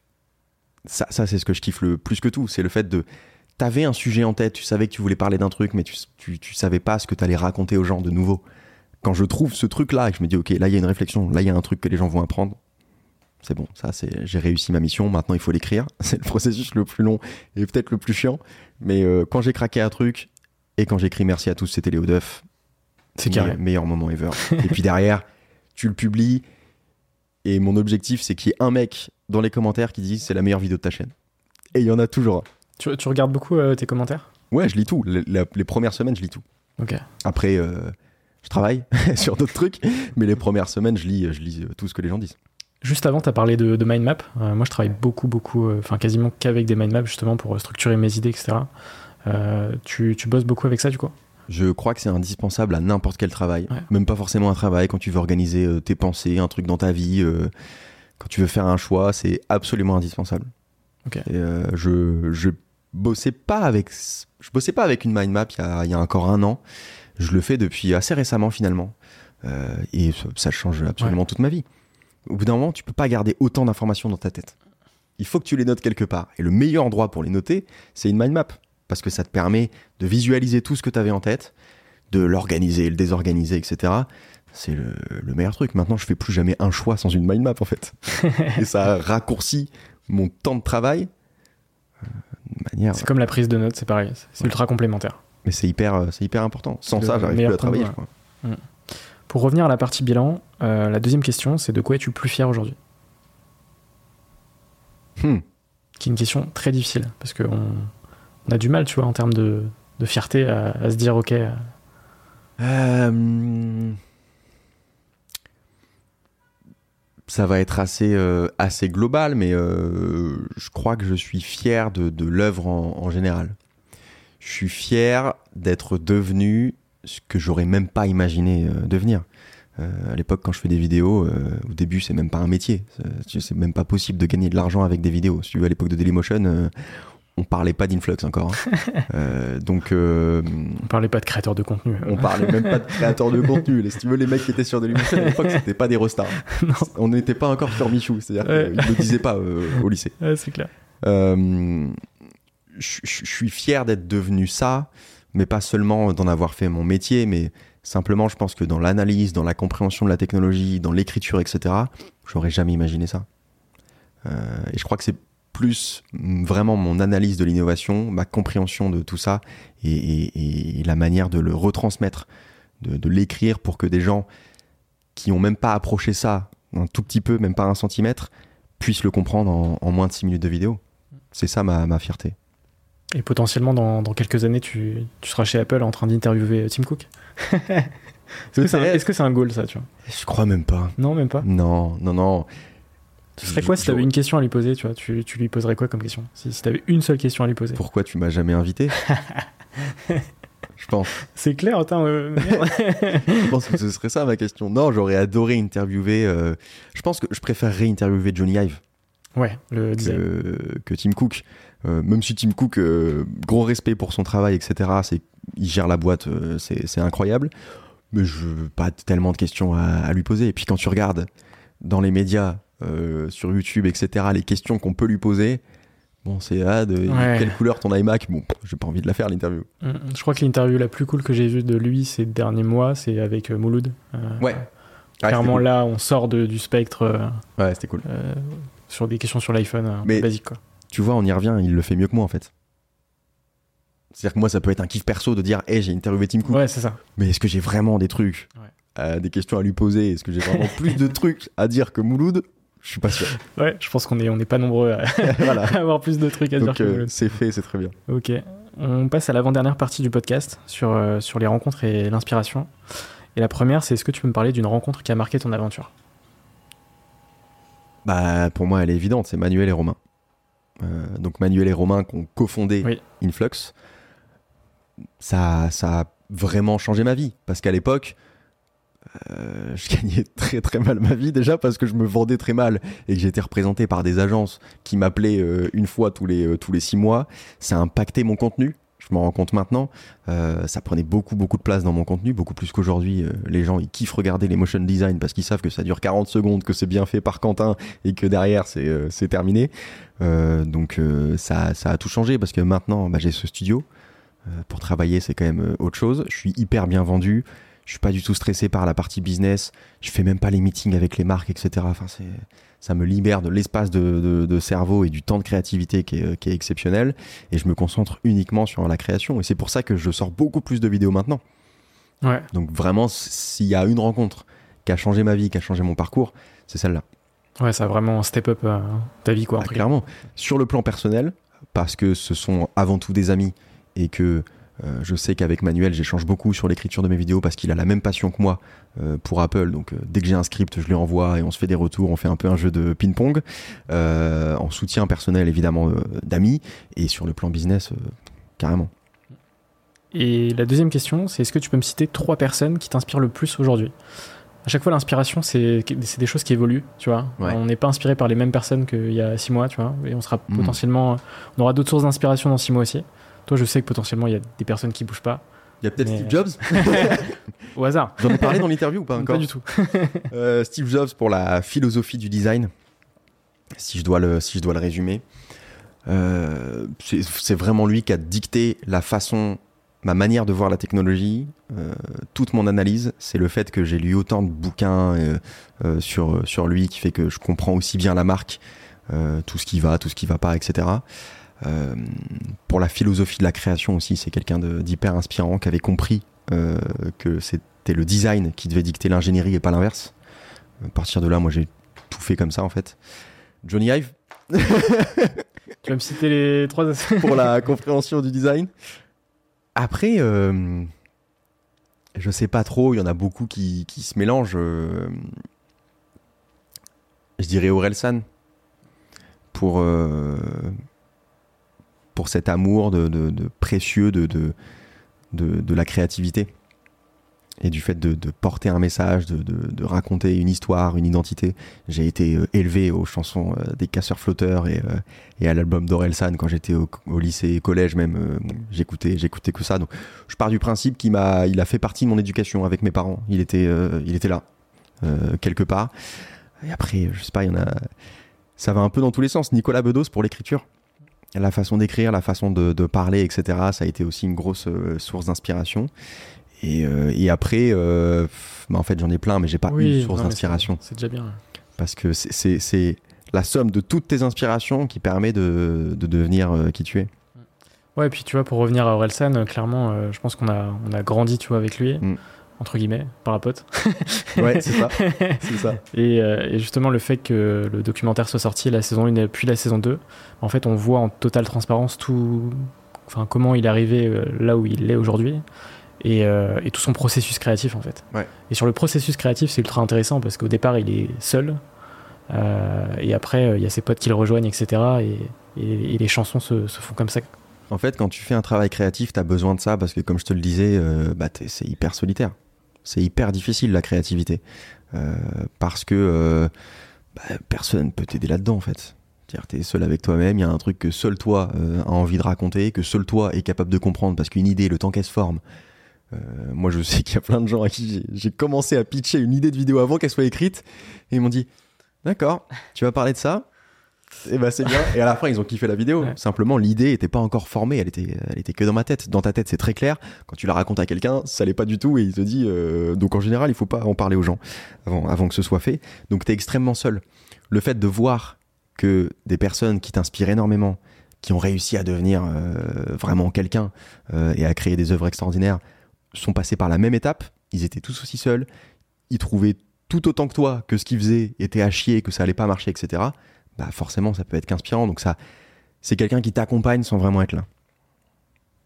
Ça, ça c'est ce que je kiffe le plus que tout. C'est le fait de. T'avais un sujet en tête, tu savais que tu voulais parler d'un truc, mais tu, tu, tu savais pas ce que t'allais raconter aux gens de nouveau. Quand je trouve ce truc-là et que je me dis, ok, là, il y a une réflexion, là, il y a un truc que les gens vont apprendre, c'est bon, ça, c'est, j'ai réussi ma mission, maintenant il faut l'écrire. C'est le processus le plus long et peut-être le plus chiant. Mais euh, quand j'ai craqué un truc et quand j'écris merci à tous, c'était Léo Duff, C'est carré. me- meilleur moment ever. et puis derrière, tu le publies et mon objectif, c'est qu'il y ait un mec dans les commentaires qui dise c'est la meilleure vidéo de ta chaîne. Et il y en a toujours un. Tu, tu regardes beaucoup euh, tes commentaires? Ouais, je lis tout. Les, la- les premières semaines, je lis tout. Ok. Après, euh, je travaille sur d'autres trucs, mais les premières semaines, je lis, je lis euh, tout ce que les gens disent. Juste avant, tu as parlé de, de mind map. Euh, moi, je travaille beaucoup, beaucoup, euh, enfin quasiment qu'avec des mind maps justement pour structurer mes idées, etc. Euh, tu, tu bosses beaucoup avec ça, du coup? Je crois que c'est indispensable à n'importe quel travail. Ouais. Même pas forcément un travail, quand tu veux organiser euh, tes pensées, un truc dans ta vie, euh, quand tu veux faire un choix, c'est absolument indispensable. Ok. Et, euh, je, je bossais pas avec, je bossais pas avec une mind map il y a, il y a encore un an. Je le fais depuis assez récemment finalement. Et ça, ça change absolument toute ma vie. Au bout d'un moment, tu peux pas garder autant d'informations dans ta tête. Il faut que tu les notes quelque part. Et le meilleur endroit pour les noter, c'est une mind map. Parce que ça te permet de visualiser tout ce que tu avais en tête, de l'organiser, le désorganiser, etc. C'est le, le meilleur truc. Maintenant, je fais plus jamais un choix sans une mind map, en fait. Et ça raccourcit mon temps de travail euh, de manière. C'est comme la prise de notes, c'est pareil. C'est Ouais. ultra complémentaire. Mais c'est hyper, euh, c'est hyper important. Sans ça, j'arrive plus à travailler. je crois. Pour revenir à la partie bilan, euh, la deuxième question, c'est de quoi es-tu plus fier aujourd'hui? Hmm. Qui est une question très difficile, parce qu'on on a du mal, tu vois, en termes de, fierté à, se dire, ok, euh, Euh, Ça va être assez, euh, global, mais je crois que je suis fier de, l'œuvre en, en général. Je suis fier d'être devenu ce que j'aurais même pas imaginé devenir. À l'époque, quand je fais des vidéos, au début, c'est même pas un métier. C'est- même pas possible de gagner de l'argent avec des vidéos. Si tu veux, à l'époque de Dailymotion, on parlait pas d'Influx encore. hein. Euh, donc, euh, on parlait pas de créateur de contenu. on parlait même pas de créateurs de contenu. Les- Si tu veux, les mecs qui étaient sur Dailymotion à l'époque, c'était pas des rostars. non, On n'était pas encore sur Michou, c'est-à-dire Ouais. qu'ils ne le disaient pas euh, au lycée. ouais, c'est clair. Euh, je suis fier d'être devenu ça, mais pas seulement d'en avoir fait mon métier, mais simplement, je pense que dans l'analyse, dans la compréhension de la technologie, dans l'écriture, etc., j'aurais jamais imaginé ça. Euh, et je crois que c'est plus mm, vraiment mon analyse de l'innovation, ma compréhension de tout ça et, et- et la manière de le retransmettre, de, de l'écrire pour que des gens qui ont même pas approché ça un tout petit peu, même pas un centimètre, puissent le comprendre en, en moins de 6 minutes de vidéo. C'est ça ma, ma fierté. Et potentiellement, dans, dans quelques années, tu, tu, seras chez Apple en train d'interviewer Tim Cook? Est-ce que c'est un, est -ce un, goal, ça, tu vois? Je crois même pas. Non, même pas? Non, non, non. Ce serait quoi si tu avais une question à lui poser, tu vois tu, tu, lui poserais quoi comme question Si, si tu avais une seule question à lui poser. Pourquoi tu m'as jamais invité Je pense. C'est clair, attends. Euh, je pense que ce serait ça ma question. Non, j'aurais adoré interviewer. Euh, je pense que je préférerais interviewer Johnny Ive. Ouais, le que, que, Tim Cook. Euh, même si Tim Cook, euh, gros respect pour son travail, etc. C'est, il gère la boîte, c'est, c'est incroyable. Mais je pas tellement de questions à, à, lui poser. Et puis quand tu regardes dans les médias, sur YouTube, etc., les questions qu'on peut lui poser, Bon, c'est ah, de ouais. quelle couleur ton iMac? Bon, j'ai pas envie de la faire l'interview. Mm, je crois que l'interview la plus cool que j'ai vue de lui ces derniers mois, c'est avec euh, Mouloud. Euh, ouais. Clairement, cool. là, on sort de, du spectre. Euh, ouais, c'était cool. sur des questions sur l'iPhone, Mais basique quoi. Tu vois, on y revient, il le fait mieux que moi en fait. C'est-à-dire que moi, ça peut être un kiff perso de dire, hé, hey, j'ai interviewé Tim Cook. Ouais, c'est ça. Mais est-ce que j'ai vraiment des trucs, ouais. des questions à lui poser? Est-ce que j'ai vraiment plus de trucs à dire que Mouloud? Je suis pas sûr. Ouais, je pense qu'on est, on n'est pas nombreux à, voilà. à, avoir plus de trucs à Donc, dire. Euh, c'est fait, c'est très bien. Ok. On passe à l'avant-dernière partie du podcast sur, euh, sur les rencontres et l'inspiration. Et la première, c'est est-ce que tu peux me parler d'une rencontre qui a marqué ton aventure? Bah, pour moi, elle est évidente. C'est Manuel et Romain. Euh, donc Manuel et Romain qui ont cofondé oui. Influx. Ça, ça a vraiment changé ma vie parce qu'à l'époque euh, je gagnais très très mal ma vie déjà parce que je me vendais très mal et que j'étais représenté par des agences qui m'appelaient euh, une fois tous les, euh, tous les six mois. Ça a impacté mon contenu. Je m'en rends compte maintenant. Ça prenait beaucoup beaucoup de place dans mon contenu, beaucoup plus qu'aujourd'hui. les gens ils kiffent regarder les motion design parce qu'ils savent que ça dure 40 secondes, que c'est bien fait par Quentin et que derrière c'est c'est terminé. donc ça, ça a tout changé parce que maintenant bah, j'ai ce studio. pour travailler c'est quand même autre chose. Je suis hyper bien vendu je suis pas du tout stressé par la partie business. Je fais même pas les meetings avec les marques, etc. Enfin, c'est, ça me libère de l'espace de, de, de, cerveau et du temps de créativité qui est, qui est, exceptionnel. Et je me concentre uniquement sur la création. Et c'est pour ça que je sors beaucoup plus de vidéos maintenant. Ouais. Donc vraiment, s'il y a une rencontre qui a changé ma vie, qui a changé mon parcours, c'est celle-là. Ouais, ça a vraiment step up euh, ta vie, quoi. Ah, clairement. Sur le plan personnel, parce que ce sont avant tout des amis et que euh, je sais qu'avec Manuel, j'échange beaucoup sur l'écriture de mes vidéos parce qu'il a la même passion que moi euh, pour Apple. Donc, euh, dès que j'ai un script, je lui envoie et on se fait des retours. On fait un peu un jeu de ping-pong en soutien personnel, évidemment, d'amis et sur le plan business, carrément. Et la deuxième question, c'est est-ce que tu peux me citer trois personnes qui t'inspirent le plus aujourd'hui? À chaque fois, l'inspiration, c'est des choses qui évoluent, tu vois. Ouais. On n'est pas inspiré par les mêmes personnes qu'il y a six mois, tu vois. Et on sera mmh. potentiellement, on aura d'autres sources d'inspiration dans six mois aussi. Toi, je sais que potentiellement, il y a des personnes qui bougent pas. Il y a peut-être mais... Steve Jobs Au hasard. J'en ai parlé dans l'interview ou pas encore Pas du tout. euh, Steve Jobs pour la philosophie du design, si je dois le, si je dois le résumer. Euh, c'est vraiment lui qui a dicté la façon, ma manière de voir la technologie, euh, toute mon analyse. C'est le fait que j'ai lu autant de bouquins euh, sur, sur lui qui fait que je comprends aussi bien la marque, tout ce qui va, tout ce qui va pas, etc. Euh, pour la philosophie de la création aussi, c'est quelqu'un d'hyper inspirant qui avait compris euh, que c'était le design qui devait dicter l'ingénierie et pas l'inverse. À partir de là, moi j'ai tout fait comme ça en fait. Johnny Ive. tu vas me citer les trois pour la compréhension du design. Après, euh, je sais pas trop, il y en a beaucoup qui, qui se mélangent. Euh, je dirais Orelsan pour pour cet amour de, précieux de, de, la créativité et du fait de, porter un message, de, raconter une histoire, une identité. J'ai été euh, élevé aux chansons euh, des casseurs flotteurs et, euh, et à l'album d'Orelsan quand j'étais au, au, lycée, collège même. J'écoutais, j'écoutais que ça. Donc, je pars du principe qu'il m'a, il a fait partie de mon éducation avec mes parents. Il était, il était là quelque part. Et après, je sais pas, il y en a. Ça va un peu dans tous les sens. Nicolas Bedos pour l'écriture la façon d'écrire, la façon de, de, parler, etc. Ça a été aussi une grosse euh, source d'inspiration. Et, euh, et, après, euh, bah en fait, j'en ai plein, mais j'ai pas oui, une source d'inspiration. C'est déjà bien. Parce que c'est la somme de toutes tes inspirations qui permet de, de devenir qui tu es. Ouais, et puis tu vois, pour revenir à Orelsan, clairement, je pense qu'on a, on a grandi, tu vois, avec lui. Mm. Entre guillemets, par la pote. ouais, c'est ça. c'est ça. Et, et, justement, le fait que le documentaire soit sorti la saison 1 puis la saison 2, en fait, on voit en totale transparence tout, enfin, comment il est arrivé là où il est aujourd'hui. Et, et, tout son processus créatif en fait. Ouais. Et sur le processus créatif, c'est ultra intéressant parce qu'au départ, il est seul. et après, il y a ses potes qui le rejoignent, etc. Et, et, les chansons se, se, font comme ça. En fait, quand tu fais un travail créatif, tu as besoin de ça parce que, comme je te le disais, euh, bah, c'est hyper solitaire. C'est hyper difficile la créativité. Euh, parce que euh, bah, personne ne peut t'aider là-dedans, en fait. Tu es seul avec toi-même, il y a un truc que seul toi a envie de raconter, que seul toi est capable de comprendre parce qu'une idée, le temps qu'elle se forme. moi, je sais qu'il y a plein de gens à qui j'ai commencé à pitcher une idée de vidéo avant qu'elle soit écrite et ils m'ont dit D'accord, tu vas parler de ça et bah c'est bien. Et à la fin, ils ont kiffé la vidéo. Simplement, l'idée était pas encore formée. Elle était, elle était que dans ma tête. Dans ta tête, c'est très clair. Quand tu la racontes à quelqu'un, ça l'est pas du tout. Et il te dit. Euh, donc en général, il faut pas en parler aux gens avant, avant que ce soit fait. Donc tu es extrêmement seul. Le fait de voir que des personnes qui t'inspirent énormément, qui ont réussi à devenir euh, vraiment quelqu'un euh, et à créer des œuvres extraordinaires, sont passés par la même étape. Ils étaient tous aussi seuls. Ils trouvaient tout autant que toi que ce qu'ils faisaient était à chier, que ça allait pas marcher, etc bah forcément ça peut être qu'inspirant. Donc ça, c'est quelqu'un qui t'accompagne sans vraiment être là.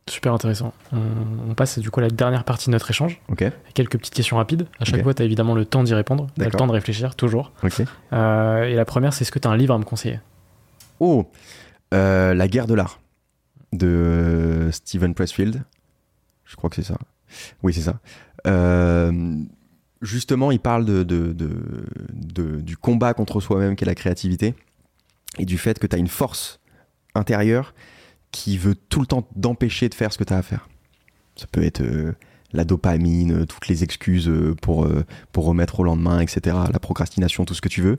Super intéressant. On, passe du coup à la dernière partie de notre échange. Quelques petites questions rapides. À chaque fois, tu as évidemment le temps d'y répondre. Tu as le temps de réfléchir, toujours. Euh, et la première, c'est est-ce que tu as un livre à me conseiller? Oh euh, La guerre de l'art de Steven Pressfield. Je crois que c'est ça. Oui, c'est ça. Euh, justement, il parle de, de, de, du combat contre soi-même qu'est la créativité et du fait que tu as une force intérieure qui veut tout le temps d'empêcher de faire ce que tu as à faire. Ça peut être euh, la dopamine, euh, toutes les excuses euh, pour, pour remettre au lendemain, etc. La procrastination, tout ce que tu veux.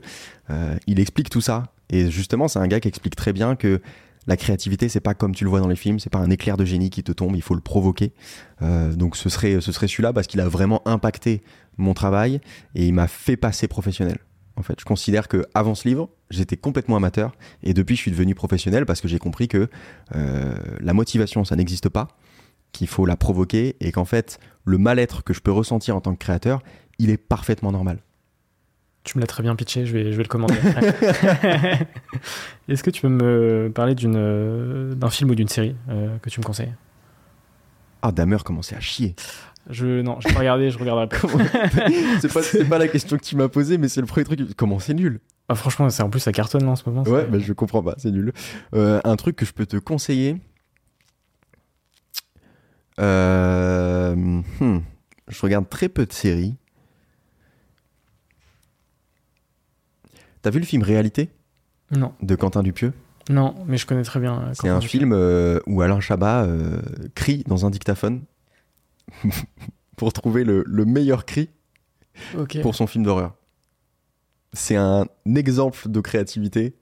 il explique tout ça. Et justement, c'est un gars qui explique très bien que la créativité, c'est pas comme tu le vois dans les films, c'est pas un éclair de génie qui te tombe, il faut le provoquer. donc ce serait, ce serait celui-là parce qu'il a vraiment impacté mon travail et il m'a fait passer professionnel. En fait, je considère que avant ce livre, j'étais complètement amateur et depuis, je suis devenu professionnel parce que j'ai compris que euh, la motivation, ça n'existe pas, qu'il faut la provoquer et qu'en fait, le mal-être que je peux ressentir en tant que créateur, il est parfaitement normal. Tu me l'as très bien pitché, je vais, je vais le commander. Est-ce que tu peux me parler d'un film ou d'une série euh, que tu me conseilles? Ah, Damer commençait à chier. Je, non, je pas regarder, je regarderai pas. c'est pas, pas la question que tu m'as posée, mais c'est le premier truc. Comment c'est nul? Ah, Franchement, c'est en plus ça cartonne en ce moment. Ouais, mais je comprends pas, c'est nul. Euh, un truc que je peux te conseiller. Euh, hmm, je regarde très peu de séries. T'as vu le film Réalité? Non. De Quentin Dupieux? Non, mais je connais très bien. Euh, c'est un film où Alain Chabat crie dans un dictaphone pour trouver le, meilleur cri pour son film d'horreur. C'est un exemple de créativité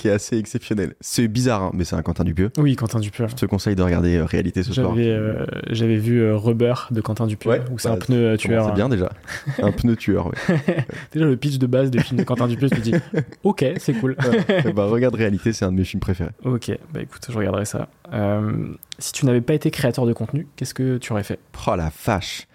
qui est assez exceptionnel. C'est bizarre, hein, mais c'est un Quentin Dupieux. Oui, Quentin Dupieux. Je te conseille de regarder euh, Réalité ce soir. Euh, j'avais vu euh, Rubber de Quentin Dupieux, où c'est un bah, pneu tueur. C'est bien déjà. un pneu tueur, oui. déjà, le pitch de base des films de Quentin Dupieux, tu dis, ok, c'est cool. bah, regarde Réalité, c'est un de mes films préférés. Ok, bah écoute, je regarderai ça. si tu n'avais pas été créateur de contenu, qu'est-ce que tu aurais fait? Oh la vache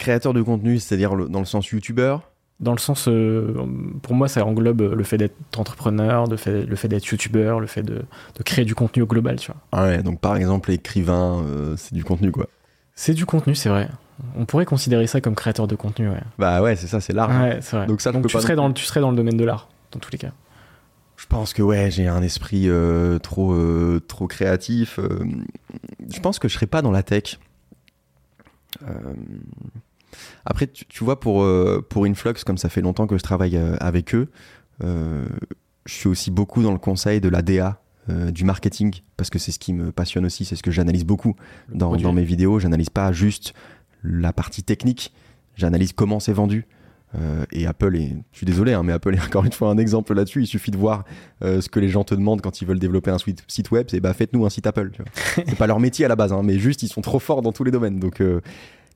Créateur de contenu, c'est-à-dire dans le sens youtubeur dans le sens, euh, pour moi, ça englobe le fait d'être entrepreneur, le fait, le fait d'être youtubeur, le fait de, créer du contenu au global, tu vois. Ah ouais, donc par exemple, écrivain, euh, c'est du contenu, quoi. C'est du contenu, c'est vrai. On pourrait considérer ça comme créateur de contenu, ouais. Bah ouais, c'est ça, c'est l'art. Ouais, c'est vrai. Donc ça, tu, serais dans, tu serais dans le domaine de l'art, dans tous les cas. Je pense que ouais, j'ai un esprit euh, trop, trop créatif. je pense que je serais pas dans la tech. Après, tu, vois, pour, euh, pour Influx, comme ça fait longtemps que je travaille euh, avec eux, euh, je suis aussi beaucoup dans le conseil de la DA, du marketing, parce que c'est ce qui me passionne aussi, c'est ce que j'analyse beaucoup dans, dans, mes vidéos. J'analyse pas juste la partie technique, j'analyse comment c'est vendu. et Apple est, je suis désolé, hein, mais Apple est encore une fois un exemple là-dessus. Il suffit de voir ce que les gens te demandent quand ils veulent développer un site web, c'est bah faites-nous un site Apple. c'est pas leur métier à la base, hein, mais juste ils sont trop forts dans tous les domaines. Donc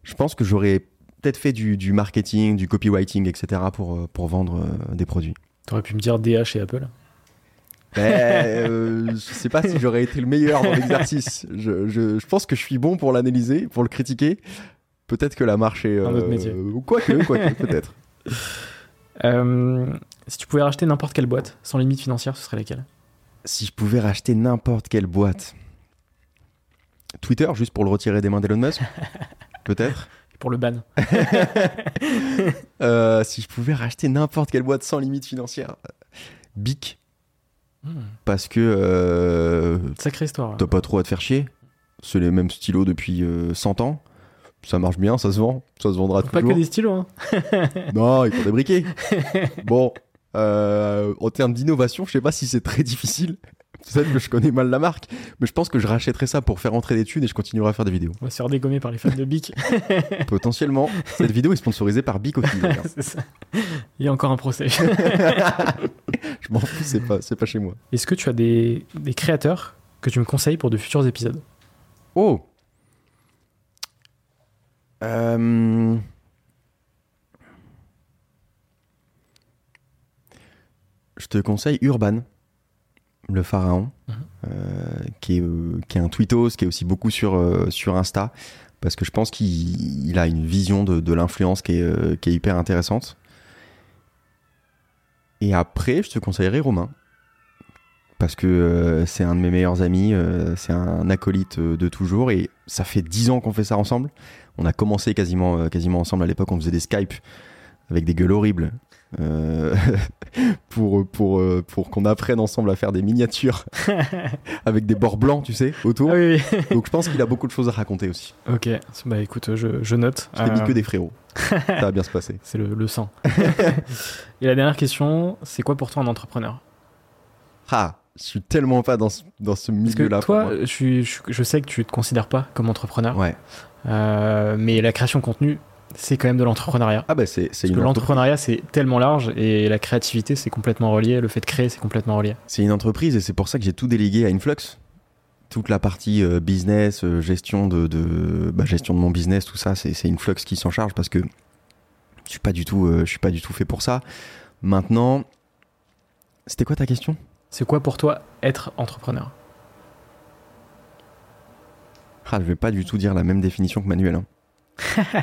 je pense que j'aurais peut-être fait du, marketing, du copywriting, etc. pour, euh, pour vendre euh, des produits. Tu aurais pu me dire DH chez Apple Ben, euh, je sais pas si j'aurais été le meilleur dans l'exercice. Je, je, je pense que je suis bon pour l'analyser, pour le critiquer. Peut-être que la marche est. Un autre métier. Ou quoi que, quoi que, peut-être. Euh, si tu pouvais racheter n'importe quelle boîte sans limite financière, ce serait laquelle? Si je pouvais racheter n'importe quelle boîte. Twitter, juste pour le retirer des mains d'Elon Musk? Peut-être? Pour le ban. Euh, Si je pouvais racheter n'importe quelle boîte sans limite financière. Bic. Hmm, Parce que euh, Sacrée histoire. t'as pas trop à te faire chier. C'est les mêmes stylos depuis euh, 100 ans. Ça marche bien, ça se vend. Ça se vendra Pas toujours. que des stylos. Hein. Non, il faut des briquets. bon, euh, en termes d'innovation, je sais pas si c'est très difficile. Peut-être que je connais mal la marque, mais je pense que je rachèterai ça pour faire entrer des thunes et je continuerai à faire des vidéos. On va se faire dégommer par les fans de Bic. Potentiellement, cette vidéo est sponsorisée par Bic aussi. C'est ça. Il y a encore un procès. je m'en fous, c'est pas, c'est pas chez moi. Est-ce que tu as des, des créateurs que tu me conseilles pour de futurs épisodes? Oh Euh, Je te conseille Urban, le pharaon, Mhm. euh, qui, est, euh, qui est un tweetos, qui est aussi beaucoup sur, euh, sur Insta, parce que je pense qu'il il a une vision de, de l'influence qui est, qui est hyper intéressante. Et après, je te conseillerais Romain. Parce que c'est un de mes meilleurs amis, c'est un acolyte de toujours, et ça fait dix ans qu'on fait ça ensemble. On a commencé quasiment, quasiment ensemble à l'époque, on faisait des Skype avec des gueules horribles. Euh, pour, pour, euh, pour qu'on apprenne ensemble à faire des miniatures avec des bords blancs, tu sais, autour. Ah oui, oui. Donc je pense qu'il a beaucoup de choses à raconter aussi. ok, bah écoute, je, je note. Je t'ai dit Euh, que des frérots. ça va bien se passer. C'est le, le sang. Et la dernière question, c'est quoi pour toi un entrepreneur? Ah, je suis tellement pas dans ce, dans ce Parce que milieu-là. toi, je, suis- je, je sais que tu te considères pas comme entrepreneur, Ouais. euh, mais la création de contenu, c'est quand même de l'entrepreneuriat. Ah bah c'est une, l'entrepreneuriat, c'est tellement large et la créativité, c'est complètement relié. Le fait de créer, c'est complètement relié. c'est une entreprise et c'est pour ça que j'ai tout délégué à Influx. Toute la partie euh, business, euh, gestion de, de bah, gestion de mon business, tout ça, c'est c'est Influx qui s'en charge parce que je suis pas du tout, euh, je suis pas du tout fait pour ça. Maintenant, c'était quoi ta question? C'est quoi pour toi être entrepreneur? Ah, je vais pas du tout dire la même définition que Manuel. hein.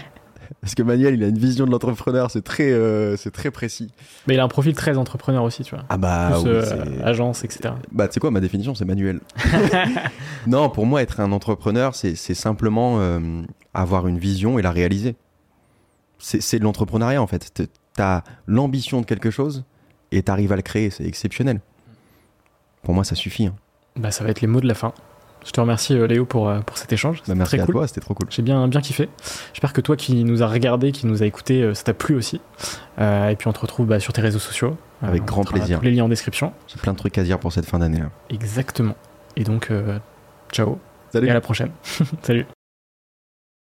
Parce que Manuel, il a une vision de l'entrepreneur, c'est très, euh, c'est très précis. Mais il a un profil très entrepreneur aussi, tu vois. Ah bah, Plus oui, euh, agence, etc. bah tu sais quoi, ma définition, c'est Manuel. non, pour moi, être un entrepreneur, c'est simplement euh, avoir une vision et la réaliser. C'est de l'entrepreneuriat en fait. T'as l'ambition de quelque chose et t'arrives à le créer, c'est exceptionnel. Pour moi, ça suffit. hein. Bah, ça va être les mots de la fin. Je te remercie euh, Léo pour, euh, pour cet échange. Bah, merci très à cool. toi, c'était trop cool. J'ai bien, bien kiffé. J'espère que toi qui nous as regardé, qui nous a écouté, euh, ça t'a plu aussi. Euh, et puis on te retrouve bah, sur tes réseaux sociaux. Avec grand plaisir. Tous les liens en description. J'ai plein de trucs à dire pour cette fin d'année là. Exactement. Et donc, euh, ciao. Salut. Et à la prochaine. Salut.